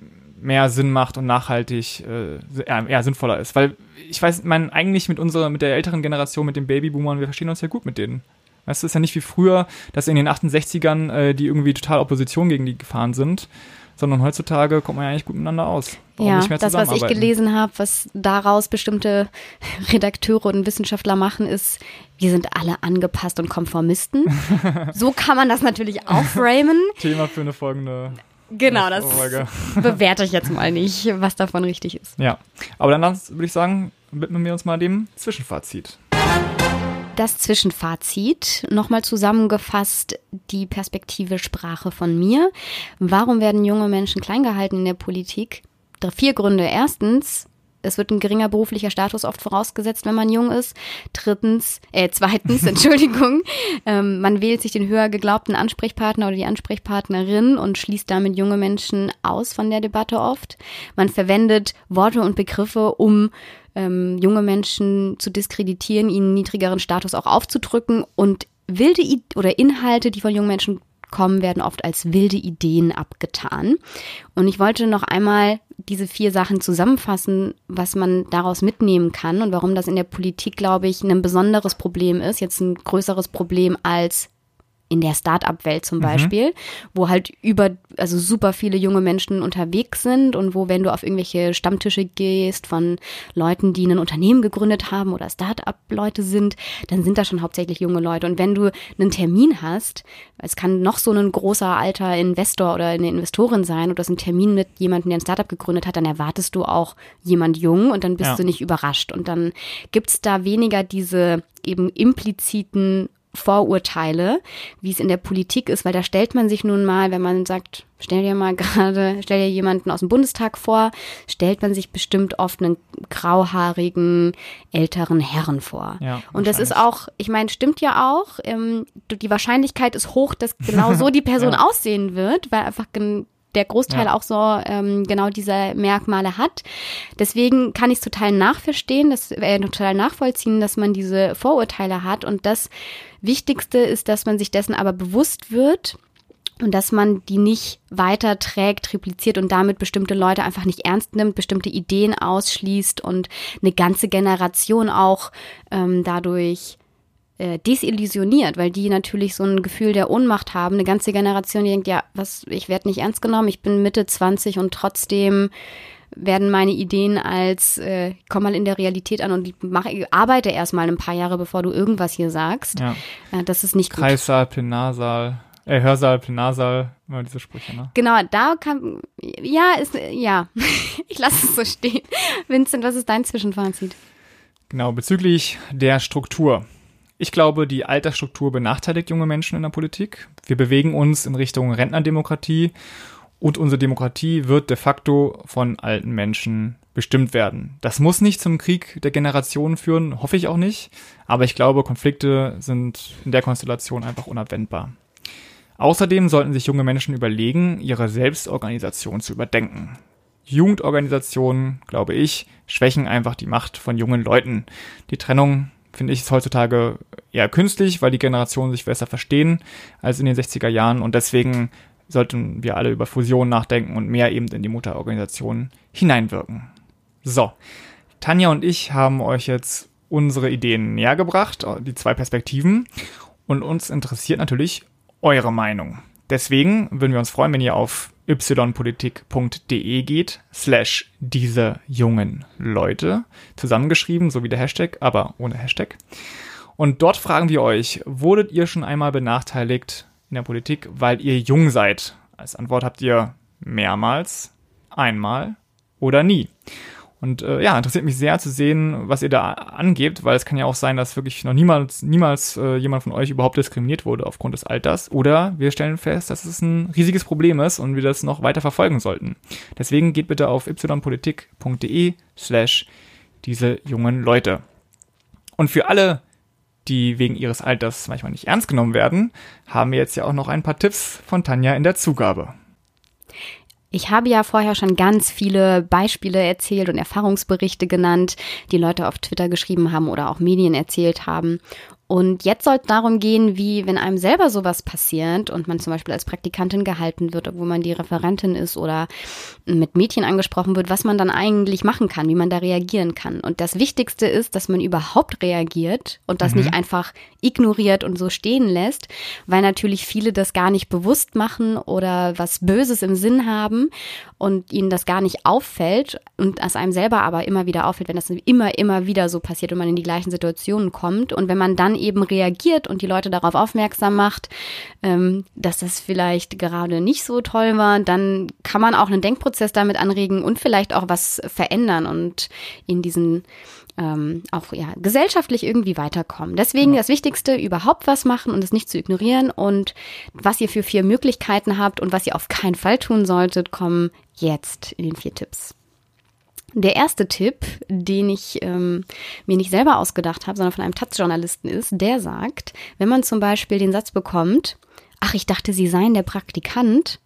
mehr Sinn macht und nachhaltig äh, eher sinnvoller ist. Weil ich weiß, man eigentlich mit unserer, mit der älteren Generation, mit den Babyboomern, wir verstehen uns ja gut mit denen. Weißt du, ist ja nicht wie früher, dass in den 68ern äh, die irgendwie total Opposition gegen die gefahren sind, sondern heutzutage kommt man ja eigentlich gut miteinander aus. Warum ja, das, was ich gelesen habe, was daraus bestimmte Redakteure und Wissenschaftler machen, ist, wir sind alle angepasst und Konformisten. so kann man das natürlich auch framen. Thema für eine folgende Genau, das bewerte ich jetzt mal nicht, was davon richtig ist. Ja, aber dann würde ich sagen, widmen wir uns mal dem Zwischenfazit. Das Zwischenfazit, nochmal zusammengefasst, die Perspektive Sprache von mir. Warum werden junge Menschen klein gehalten in der Politik? Vier Gründe. Erstens, es wird ein geringer beruflicher Status oft vorausgesetzt, wenn man jung ist. Drittens, äh, zweitens, Entschuldigung, ähm, man wählt sich den höher geglaubten Ansprechpartner oder die Ansprechpartnerin und schließt damit junge Menschen aus von der Debatte oft. Man verwendet Worte und Begriffe, um ähm, junge Menschen zu diskreditieren, ihnen niedrigeren Status auch aufzudrücken und wilde I oder Inhalte, die von jungen Menschen kommen, werden oft als wilde Ideen abgetan. Und ich wollte noch einmal diese vier Sachen zusammenfassen, was man daraus mitnehmen kann und warum das in der Politik, glaube ich, ein besonderes Problem ist, jetzt ein größeres Problem als in der Start-up-Welt zum mhm. Beispiel, wo halt über, also super viele junge Menschen unterwegs sind und wo, wenn du auf irgendwelche Stammtische gehst von Leuten, die ein Unternehmen gegründet haben oder Start-up-Leute sind, dann sind da schon hauptsächlich junge Leute. Und wenn du einen Termin hast, es kann noch so ein großer alter Investor oder eine Investorin sein oder das ist ein Termin mit jemandem, der ein Startup gegründet hat, dann erwartest du auch jemand jung und dann bist ja. du nicht überrascht. Und dann gibt's da weniger diese eben impliziten Vorurteile, wie es in der Politik ist, weil da stellt man sich nun mal, wenn man sagt, stell dir mal gerade, stell dir jemanden aus dem Bundestag vor, stellt man sich bestimmt oft einen grauhaarigen älteren Herren vor. Ja, und das ist auch, ich meine, stimmt ja auch, ähm, die Wahrscheinlichkeit ist hoch, dass genau so die Person ja. aussehen wird, weil einfach der Großteil ja. auch so ähm, genau diese Merkmale hat. Deswegen kann ich es total nachverstehen, das äh, total nachvollziehen, dass man diese Vorurteile hat. Und das Wichtigste ist, dass man sich dessen aber bewusst wird und dass man die nicht weiter trägt, tripliziert und damit bestimmte Leute einfach nicht ernst nimmt, bestimmte Ideen ausschließt und eine ganze Generation auch ähm, dadurch äh, desillusioniert, weil die natürlich so ein Gefühl der Ohnmacht haben. Eine ganze Generation, die denkt, ja, was, ich werde nicht ernst genommen, ich bin Mitte 20 und trotzdem werden meine Ideen als äh, komm mal in der Realität an und mach, arbeite erstmal ein paar Jahre, bevor du irgendwas hier sagst. Ja. Äh, das ist nicht Kreissaal, gut. Plenarsaal, äh, Hörsaal, Plenarsaal, immer diese Sprüche, ne? Genau, da kann, ja, ist, ja, ich lasse es so stehen. Vincent, was ist dein Zwischenfazit? Genau, bezüglich der Struktur. Ich glaube, die Altersstruktur benachteiligt junge Menschen in der Politik. Wir bewegen uns in Richtung Rentnerdemokratie und unsere Demokratie wird de facto von alten Menschen bestimmt werden. Das muss nicht zum Krieg der Generationen führen, hoffe ich auch nicht, aber ich glaube, Konflikte sind in der Konstellation einfach unabwendbar. Außerdem sollten sich junge Menschen überlegen, ihre Selbstorganisation zu überdenken. Jugendorganisationen, glaube ich, schwächen einfach die Macht von jungen Leuten. Die Trennung finde ich, ist heutzutage eher künstlich, weil die Generationen sich besser verstehen als in den 60er Jahren und deswegen sollten wir alle über Fusion nachdenken und mehr eben in die Mutterorganisation hineinwirken. So, Tanja und ich haben euch jetzt unsere Ideen näher gebracht, die zwei Perspektiven und uns interessiert natürlich eure Meinung. Deswegen würden wir uns freuen, wenn ihr auf ypolitik.de geht, slash diese jungen Leute, zusammengeschrieben, so wie der Hashtag, aber ohne Hashtag. Und dort fragen wir euch, wurdet ihr schon einmal benachteiligt in der Politik, weil ihr jung seid? Als Antwort habt ihr mehrmals, einmal oder nie. Und äh, ja, interessiert mich sehr zu sehen, was ihr da angebt, weil es kann ja auch sein, dass wirklich noch niemals, niemals äh, jemand von euch überhaupt diskriminiert wurde aufgrund des Alters. Oder wir stellen fest, dass es ein riesiges Problem ist und wir das noch weiter verfolgen sollten. Deswegen geht bitte auf ypolitik.de slash diese jungen Leute. Und für alle, die wegen ihres Alters manchmal nicht ernst genommen werden, haben wir jetzt ja auch noch ein paar Tipps von Tanja in der Zugabe. Ich habe ja vorher schon ganz viele Beispiele erzählt und Erfahrungsberichte genannt, die Leute auf Twitter geschrieben haben oder auch Medien erzählt haben. Und jetzt soll es darum gehen, wie, wenn einem selber sowas passiert und man zum Beispiel als Praktikantin gehalten wird, obwohl man die Referentin ist oder mit Mädchen angesprochen wird, was man dann eigentlich machen kann, wie man da reagieren kann. Und das Wichtigste ist, dass man überhaupt reagiert und das mhm. nicht einfach ignoriert und so stehen lässt, weil natürlich viele das gar nicht bewusst machen oder was Böses im Sinn haben und ihnen das gar nicht auffällt und es einem selber aber immer wieder auffällt, wenn das immer, immer wieder so passiert und man in die gleichen Situationen kommt. Und wenn man dann eben reagiert und die Leute darauf aufmerksam macht, ähm, dass das vielleicht gerade nicht so toll war, dann kann man auch einen Denkprozess damit anregen und vielleicht auch was verändern und in diesen ähm, auch ja gesellschaftlich irgendwie weiterkommen. Deswegen ja. das Wichtigste, überhaupt was machen und es nicht zu ignorieren und was ihr für vier Möglichkeiten habt und was ihr auf keinen Fall tun solltet, kommen jetzt in den vier Tipps. Der erste Tipp, den ich ähm, mir nicht selber ausgedacht habe, sondern von einem Taz-Journalisten ist, der sagt, wenn man zum Beispiel den Satz bekommt, ach, ich dachte, Sie seien der Praktikant,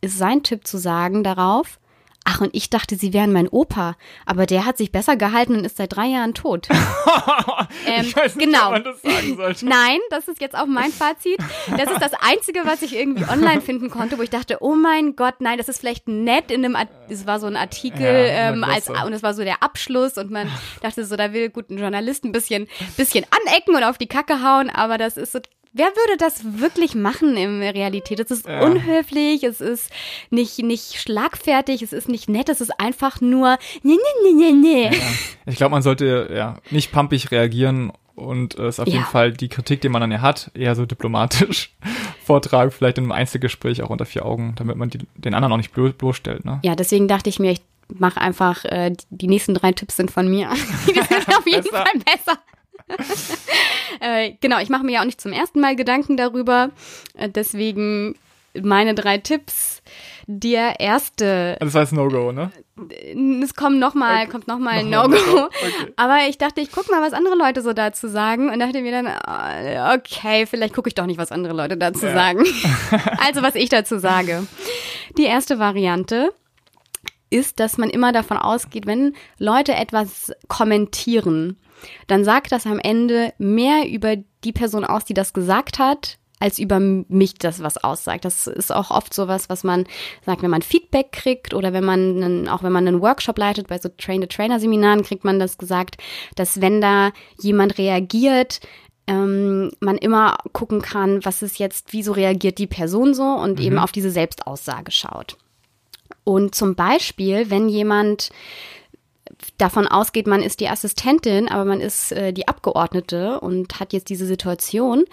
ist sein Tipp zu sagen darauf, Ach, und ich dachte, sie wären mein Opa, aber der hat sich besser gehalten und ist seit drei Jahren tot. ähm, ich weiß nicht, genau. ob man das sagen sollte. Nein, das ist jetzt auch mein Fazit. Das ist das Einzige, was ich irgendwie online finden konnte, wo ich dachte, oh mein Gott, nein, das ist vielleicht nett in einem, es war so ein Artikel ja, ähm, als, und es war so der Abschluss und man dachte so, da will gut ein Journalist ein bisschen, bisschen anecken und auf die Kacke hauen, aber das ist so Wer würde das wirklich machen in der Realität? Es ist ja. unhöflich, es ist nicht, nicht schlagfertig, es ist nicht nett, es ist einfach nur nee, nee, nee, nee, nee. Ja, ich glaube, man sollte ja nicht pumpig reagieren und es äh, auf ja. jeden Fall die Kritik, die man dann ja hat, eher so diplomatisch vortragen, vielleicht in einem Einzelgespräch auch unter vier Augen, damit man die, den anderen auch nicht blo bloßstellt. Ne? Ja, deswegen dachte ich mir, ich mache einfach, äh, die nächsten drei Tipps sind von mir. die sind auf jeden Fall besser. äh, genau, ich mache mir ja auch nicht zum ersten Mal Gedanken darüber. Äh, deswegen meine drei Tipps. Der erste. Also das heißt No-Go, ne? Es kommt nochmal, okay. kommt nochmal ein No-Go. Okay. Aber ich dachte, ich guck mal, was andere Leute so dazu sagen und dachte mir dann, äh, okay, vielleicht gucke ich doch nicht, was andere Leute dazu ja. sagen. also, was ich dazu sage. Die erste Variante ist, dass man immer davon ausgeht, wenn Leute etwas kommentieren, dann sagt das am Ende mehr über die Person aus, die das gesagt hat, als über mich das was aussagt. Das ist auch oft sowas, was man sagt, wenn man Feedback kriegt oder wenn man einen, auch wenn man einen Workshop leitet, bei so Train-the-Trainer-Seminaren kriegt man das gesagt, dass wenn da jemand reagiert, ähm, man immer gucken kann, was ist jetzt, wieso reagiert die Person so und mhm. eben auf diese Selbstaussage schaut. Und zum Beispiel, wenn jemand davon ausgeht, man ist die Assistentin, aber man ist äh, die Abgeordnete und hat jetzt diese Situation,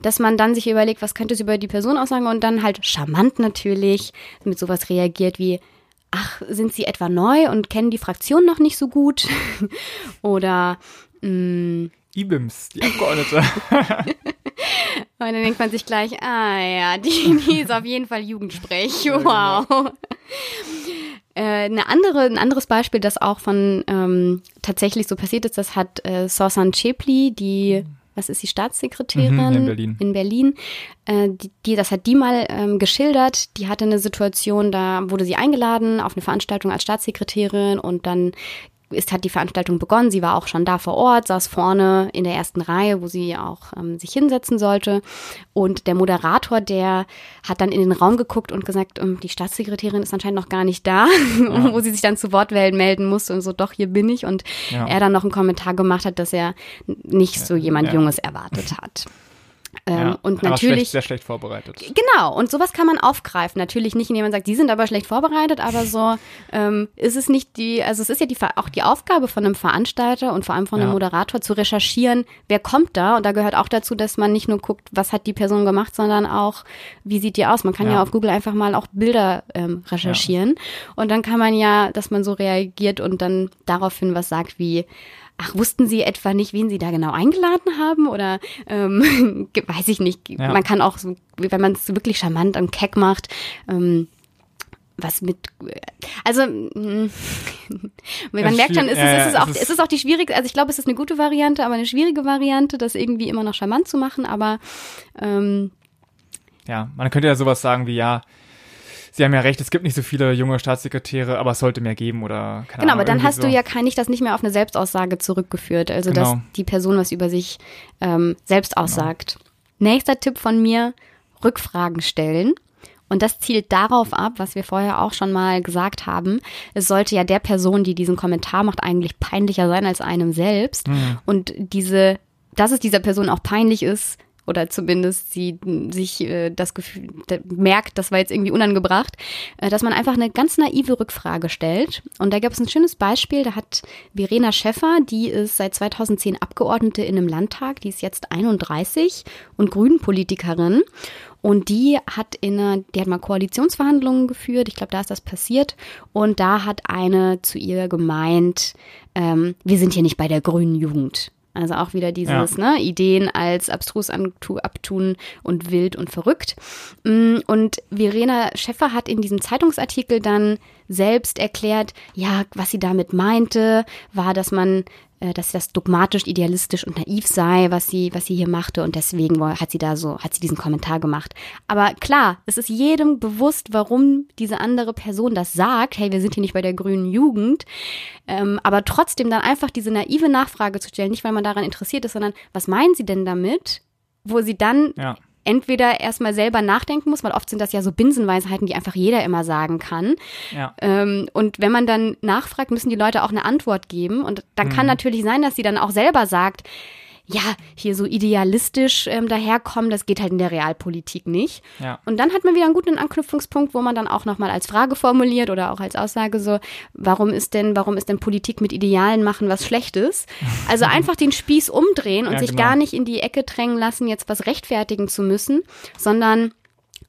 dass man dann sich überlegt, was könnte es über die Person aussagen und dann halt charmant natürlich mit sowas reagiert wie, ach, sind Sie etwa neu und kennen die Fraktion noch nicht so gut? Oder mh, mm, IBIMS, die Abgeordnete. und dann denkt man sich gleich, ah ja, die, die ist auf jeden Fall Jugendsprech. Wow. Genau. Äh, eine andere, ein anderes Beispiel, das auch von ähm, tatsächlich so passiert ist, das hat äh, Sorsan Chepli, die was ist die Staatssekretärin? Mhm, in Berlin, in Berlin. Äh, die, die, das hat die mal ähm, geschildert. Die hatte eine Situation, da wurde sie eingeladen auf eine Veranstaltung als Staatssekretärin und dann ist, hat die Veranstaltung begonnen. Sie war auch schon da vor Ort, saß vorne in der ersten Reihe, wo sie auch ähm, sich hinsetzen sollte. Und der Moderator, der hat dann in den Raum geguckt und gesagt, ähm, die Staatssekretärin ist anscheinend noch gar nicht da, ja. wo sie sich dann zu Wort melden musste und so, doch, hier bin ich. Und ja. er dann noch einen Kommentar gemacht hat, dass er nicht so jemand. Junges erwartet hat. Ähm, ja, und natürlich schlecht, sehr schlecht vorbereitet. Genau, und sowas kann man aufgreifen. Natürlich nicht, indem man sagt, die sind aber schlecht vorbereitet, aber so ähm, ist es nicht die, also es ist ja die, auch die Aufgabe von einem Veranstalter und vor allem von einem ja. Moderator zu recherchieren, wer kommt da. Und da gehört auch dazu, dass man nicht nur guckt, was hat die Person gemacht, sondern auch, wie sieht die aus. Man kann ja, ja auf Google einfach mal auch Bilder ähm, recherchieren. Und dann kann man ja, dass man so reagiert und dann daraufhin was sagt wie, Ach, wussten Sie etwa nicht, wen Sie da genau eingeladen haben? Oder ähm, weiß ich nicht. Ja. Man kann auch, wenn man es wirklich charmant und keck macht, ähm, was mit, also mm, man merkt schon, ist es, ist es, auch, ist es auch die schwierige, also ich glaube, es ist eine gute Variante, aber eine schwierige Variante, das irgendwie immer noch charmant zu machen, aber ähm, ja, man könnte ja sowas sagen wie, ja, Sie haben ja recht, es gibt nicht so viele junge Staatssekretäre, aber es sollte mehr geben oder keine Genau, Ahnung, aber dann hast so. du ja kann ich das nicht mehr auf eine Selbstaussage zurückgeführt, also genau. dass die Person was über sich ähm, selbst genau. aussagt. Genau. Nächster Tipp von mir, Rückfragen stellen. Und das zielt darauf ab, was wir vorher auch schon mal gesagt haben. Es sollte ja der Person, die diesen Kommentar macht, eigentlich peinlicher sein als einem selbst. Mhm. Und diese, dass es dieser Person auch peinlich ist, oder zumindest sie sich äh, das Gefühl merkt, das war jetzt irgendwie unangebracht, äh, dass man einfach eine ganz naive Rückfrage stellt. Und da gab es ein schönes Beispiel, da hat Verena Schäffer, die ist seit 2010 Abgeordnete in einem Landtag, die ist jetzt 31 und Grünenpolitikerin. Und die hat in einer, die hat mal Koalitionsverhandlungen geführt. Ich glaube, da ist das passiert. Und da hat eine zu ihr gemeint, ähm, wir sind hier nicht bei der grünen Jugend. Also auch wieder dieses, ja. ne, Ideen als abstrus abtun und wild und verrückt. Mm, und Verena Schäffer hat in diesem Zeitungsartikel dann selbst erklärt, ja, was sie damit meinte, war, dass man äh, dass das dogmatisch, idealistisch und naiv sei, was sie, was sie hier machte und deswegen hat sie da so, hat sie diesen Kommentar gemacht. Aber klar, es ist jedem bewusst, warum diese andere Person das sagt. Hey, wir sind hier nicht bei der grünen Jugend. Ähm, aber trotzdem dann einfach diese naive Nachfrage zu stellen, nicht weil man daran interessiert ist, sondern was meinen sie denn damit? Wo sie dann ja entweder erstmal selber nachdenken muss, weil oft sind das ja so Binsenweisheiten, die einfach jeder immer sagen kann. Ja. Ähm, und wenn man dann nachfragt, müssen die Leute auch eine Antwort geben. Und dann mhm. kann natürlich sein, dass sie dann auch selber sagt, ja, hier so idealistisch ähm, daherkommen, das geht halt in der Realpolitik nicht. Ja. Und dann hat man wieder einen guten Anknüpfungspunkt, wo man dann auch nochmal als Frage formuliert oder auch als Aussage so, warum ist denn, warum ist denn Politik mit Idealen machen was Schlechtes? Also einfach den Spieß umdrehen und ja, sich genau. gar nicht in die Ecke drängen lassen, jetzt was rechtfertigen zu müssen, sondern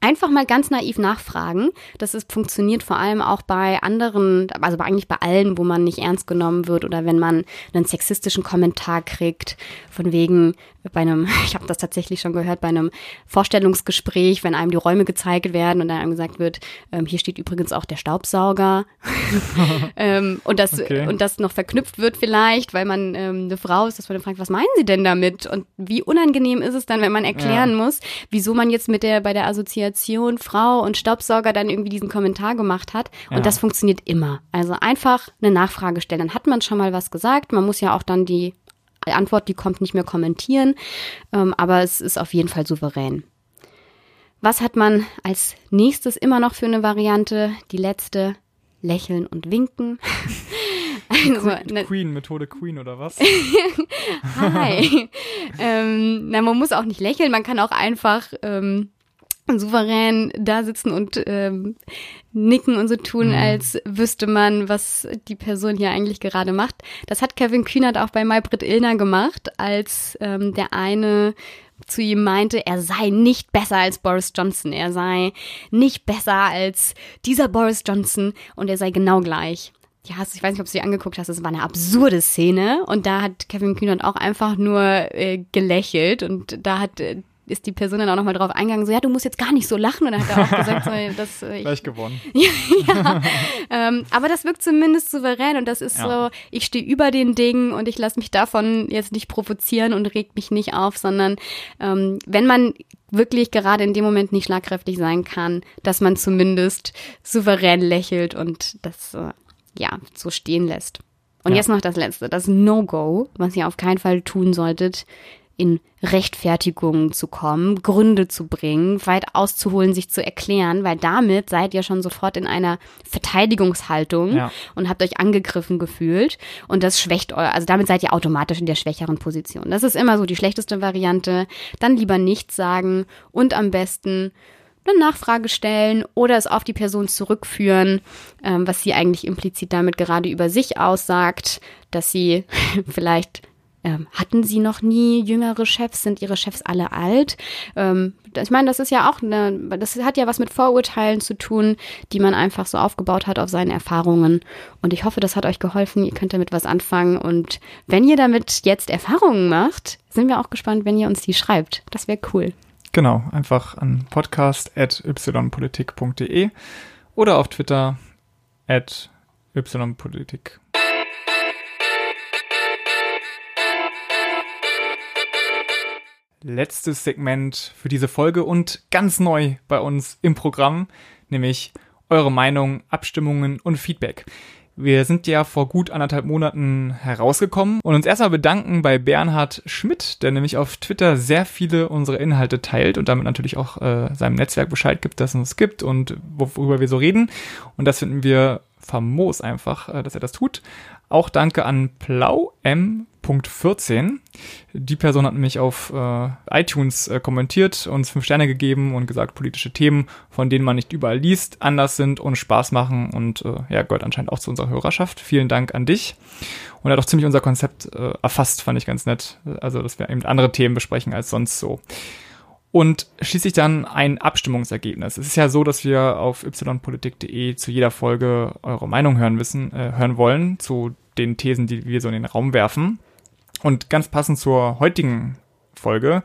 Einfach mal ganz naiv nachfragen. Das ist, funktioniert vor allem auch bei anderen, also eigentlich bei allen, wo man nicht ernst genommen wird oder wenn man einen sexistischen Kommentar kriegt, von wegen bei einem, ich habe das tatsächlich schon gehört, bei einem Vorstellungsgespräch, wenn einem die Räume gezeigt werden und dann einem gesagt wird, ähm, hier steht übrigens auch der Staubsauger ähm, und das okay. und das noch verknüpft wird vielleicht, weil man ähm, eine Frau ist, dass man dann fragt, was meinen Sie denn damit und wie unangenehm ist es dann, wenn man erklären ja. muss, wieso man jetzt mit der bei der Assoziation Assoziation Frau und Staubsauger dann irgendwie diesen Kommentar gemacht hat. Und ja. das funktioniert immer. Also einfach eine Nachfrage stellen. Dann hat man schon mal was gesagt. Man muss ja auch dann die Antwort, die kommt, nicht mehr kommentieren. Ähm, aber es ist auf jeden Fall souverän. Was hat man als nächstes immer noch für eine Variante? Die letzte, lächeln und winken. Also, ne, Queen, Methode Queen oder was? Hi. ähm, na, man muss auch nicht lächeln, man kann auch einfach ähm, souverän da sitzen und ähm, nicken und so tun, mhm. als wüsste man, was die Person hier eigentlich gerade macht. Das hat Kevin Kühnert auch bei Maybrit Illner gemacht, als ähm, der eine zu ihm meinte, er sei nicht besser als Boris Johnson, er sei nicht besser als dieser Boris Johnson und er sei genau gleich. Ja, ich weiß nicht, ob du sie angeguckt hast, es war eine absurde Szene und da hat Kevin Kühnert auch einfach nur äh, gelächelt und da hat äh, ist die Person dann auch nochmal drauf eingegangen, so, ja, du musst jetzt gar nicht so lachen. Und dann hat er auch gesagt, so, dass äh, ich, Gleich gewonnen. ja, ja. ähm, aber das wirkt zumindest souverän und das ist ja. so, ich stehe über den Dingen und ich lasse mich davon jetzt nicht provozieren und regt mich nicht auf, sondern ähm, wenn man wirklich gerade in dem Moment nicht schlagkräftig sein kann, dass man zumindest souverän lächelt und das äh, ja so stehen lässt. Und ja. jetzt noch das letzte, das No-Go, was ihr auf keinen Fall tun solltet, in Rechtfertigungen zu kommen, Gründe zu bringen, weit auszuholen, sich zu erklären, weil damit seid ihr schon sofort in einer Verteidigungshaltung ja. und habt euch angegriffen gefühlt und das schwächt euer, also damit seid ihr automatisch in der schwächeren Position. Das ist immer so die schlechteste Variante. Dann lieber nichts sagen und am besten eine Nachfrage stellen oder es auf die Person zurückführen, ähm, was sie eigentlich implizit damit gerade über sich aussagt, dass sie vielleicht ähm, hatten Sie noch nie jüngere Chefs? Sind Ihre Chefs alle alt? Ähm, ich meine, das ist ja auch, eine, das hat ja was mit Vorurteilen zu tun, die man einfach so aufgebaut hat auf seinen Erfahrungen. Und ich hoffe, das hat euch geholfen. Ihr könnt damit was anfangen. Und wenn ihr damit jetzt Erfahrungen macht, sind wir auch gespannt, wenn ihr uns die schreibt. Das wäre cool. Genau, einfach an podcast.ypolitik.de oder auf Twitter at ypolitik. Letztes Segment für diese Folge und ganz neu bei uns im Programm, nämlich eure Meinung, Abstimmungen und Feedback. Wir sind ja vor gut anderthalb Monaten herausgekommen und uns erstmal bedanken bei Bernhard Schmidt, der nämlich auf Twitter sehr viele unserer Inhalte teilt und damit natürlich auch äh, seinem Netzwerk Bescheid gibt, dass es uns gibt und worüber wir so reden. Und das finden wir famos einfach, äh, dass er das tut. Auch danke an Plau M. 14. Die Person hat nämlich auf äh, iTunes äh, kommentiert, uns fünf Sterne gegeben und gesagt, politische Themen, von denen man nicht überall liest, anders sind und Spaß machen und äh, ja, gehört anscheinend auch zu unserer Hörerschaft. Vielen Dank an dich. Und er hat auch ziemlich unser Konzept äh, erfasst, fand ich ganz nett. Also, dass wir eben andere Themen besprechen als sonst so. Und schließlich dann ein Abstimmungsergebnis. Es ist ja so, dass wir auf ypolitik.de zu jeder Folge eure Meinung hören wissen, äh, hören wollen zu den Thesen, die wir so in den Raum werfen. Und ganz passend zur heutigen Folge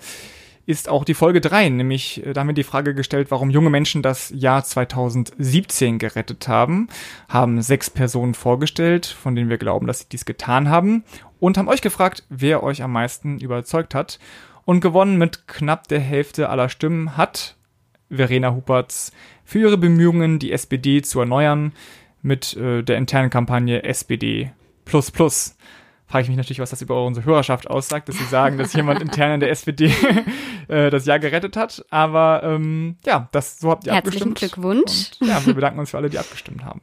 ist auch die Folge 3, nämlich äh, da haben wir die Frage gestellt, warum junge Menschen das Jahr 2017 gerettet haben, haben sechs Personen vorgestellt, von denen wir glauben, dass sie dies getan haben und haben euch gefragt, wer euch am meisten überzeugt hat. Und gewonnen mit knapp der Hälfte aller Stimmen hat Verena Hupertz für ihre Bemühungen, die SPD zu erneuern mit äh, der internen Kampagne SPD frage ich mich natürlich, was das über unsere Hörerschaft aussagt, dass sie sagen, dass jemand intern in der SPD äh, das Jahr gerettet hat. Aber ähm, ja, das so habt ihr Herzlichen abgestimmt. Glückwunsch. Und, ja, wir bedanken uns für alle, die abgestimmt haben.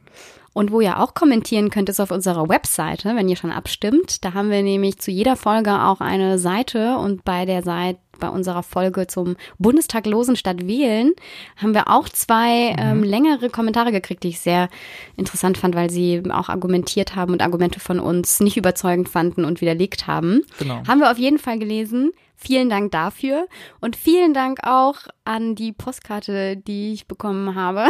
Und wo ihr auch kommentieren könnt, ist auf unserer Webseite, wenn ihr schon abstimmt. Da haben wir nämlich zu jeder Folge auch eine Seite und bei der Seite bei unserer Folge zum Bundestag losen statt wählen haben wir auch zwei mhm. ähm, längere Kommentare gekriegt, die ich sehr interessant fand, weil sie auch argumentiert haben und Argumente von uns nicht überzeugend fanden und widerlegt haben. Genau. Haben wir auf jeden Fall gelesen. Vielen Dank dafür und vielen Dank auch an die Postkarte, die ich bekommen habe.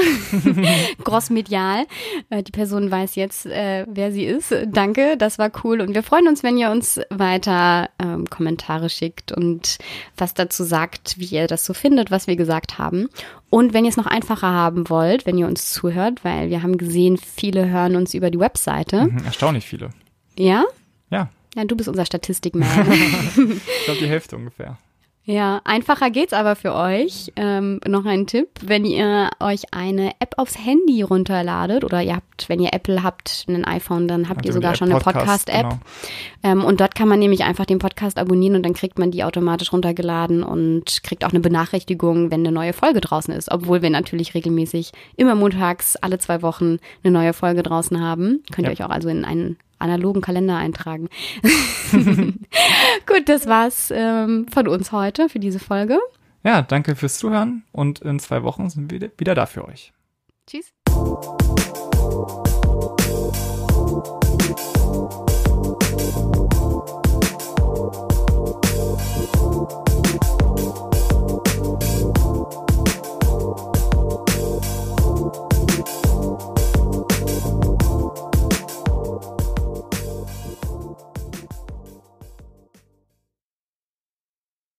Grossmedial. Äh, die Person weiß jetzt, äh, wer sie ist. Danke, das war cool und wir freuen uns, wenn ihr uns weiter ähm, Kommentare schickt und was dazu sagt, wie ihr das so findet, was wir gesagt haben. Und wenn ihr es noch einfacher haben wollt, wenn ihr uns zuhört, weil wir haben gesehen, viele hören uns über die Webseite. Mhm, erstaunlich viele. Ja? Ja. Ja, du bist unser Statistikman. ich glaube, die Hälfte ungefähr. Ja, einfacher geht's aber für euch. Ähm, noch ein Tipp, wenn ihr euch eine App aufs Handy runterladet oder ihr habt, wenn ihr Apple habt, ein iPhone, dann habt also ihr sogar schon eine Podcast-App. Genau. Ähm, und dort kann man nämlich einfach den Podcast abonnieren und dann kriegt man die automatisch runtergeladen und kriegt auch eine Benachrichtigung, wenn eine neue Folge draußen ist. Obwohl wir natürlich regelmäßig immer montags alle zwei Wochen eine neue Folge draußen haben. Könnt ihr euch auch also in einen analogen Kalender eintragen. Gut, das war's ähm, von uns heute für diese Folge. Ja, danke fürs Zuhören und in zwei Wochen sind wir wieder da für euch. Tschüss.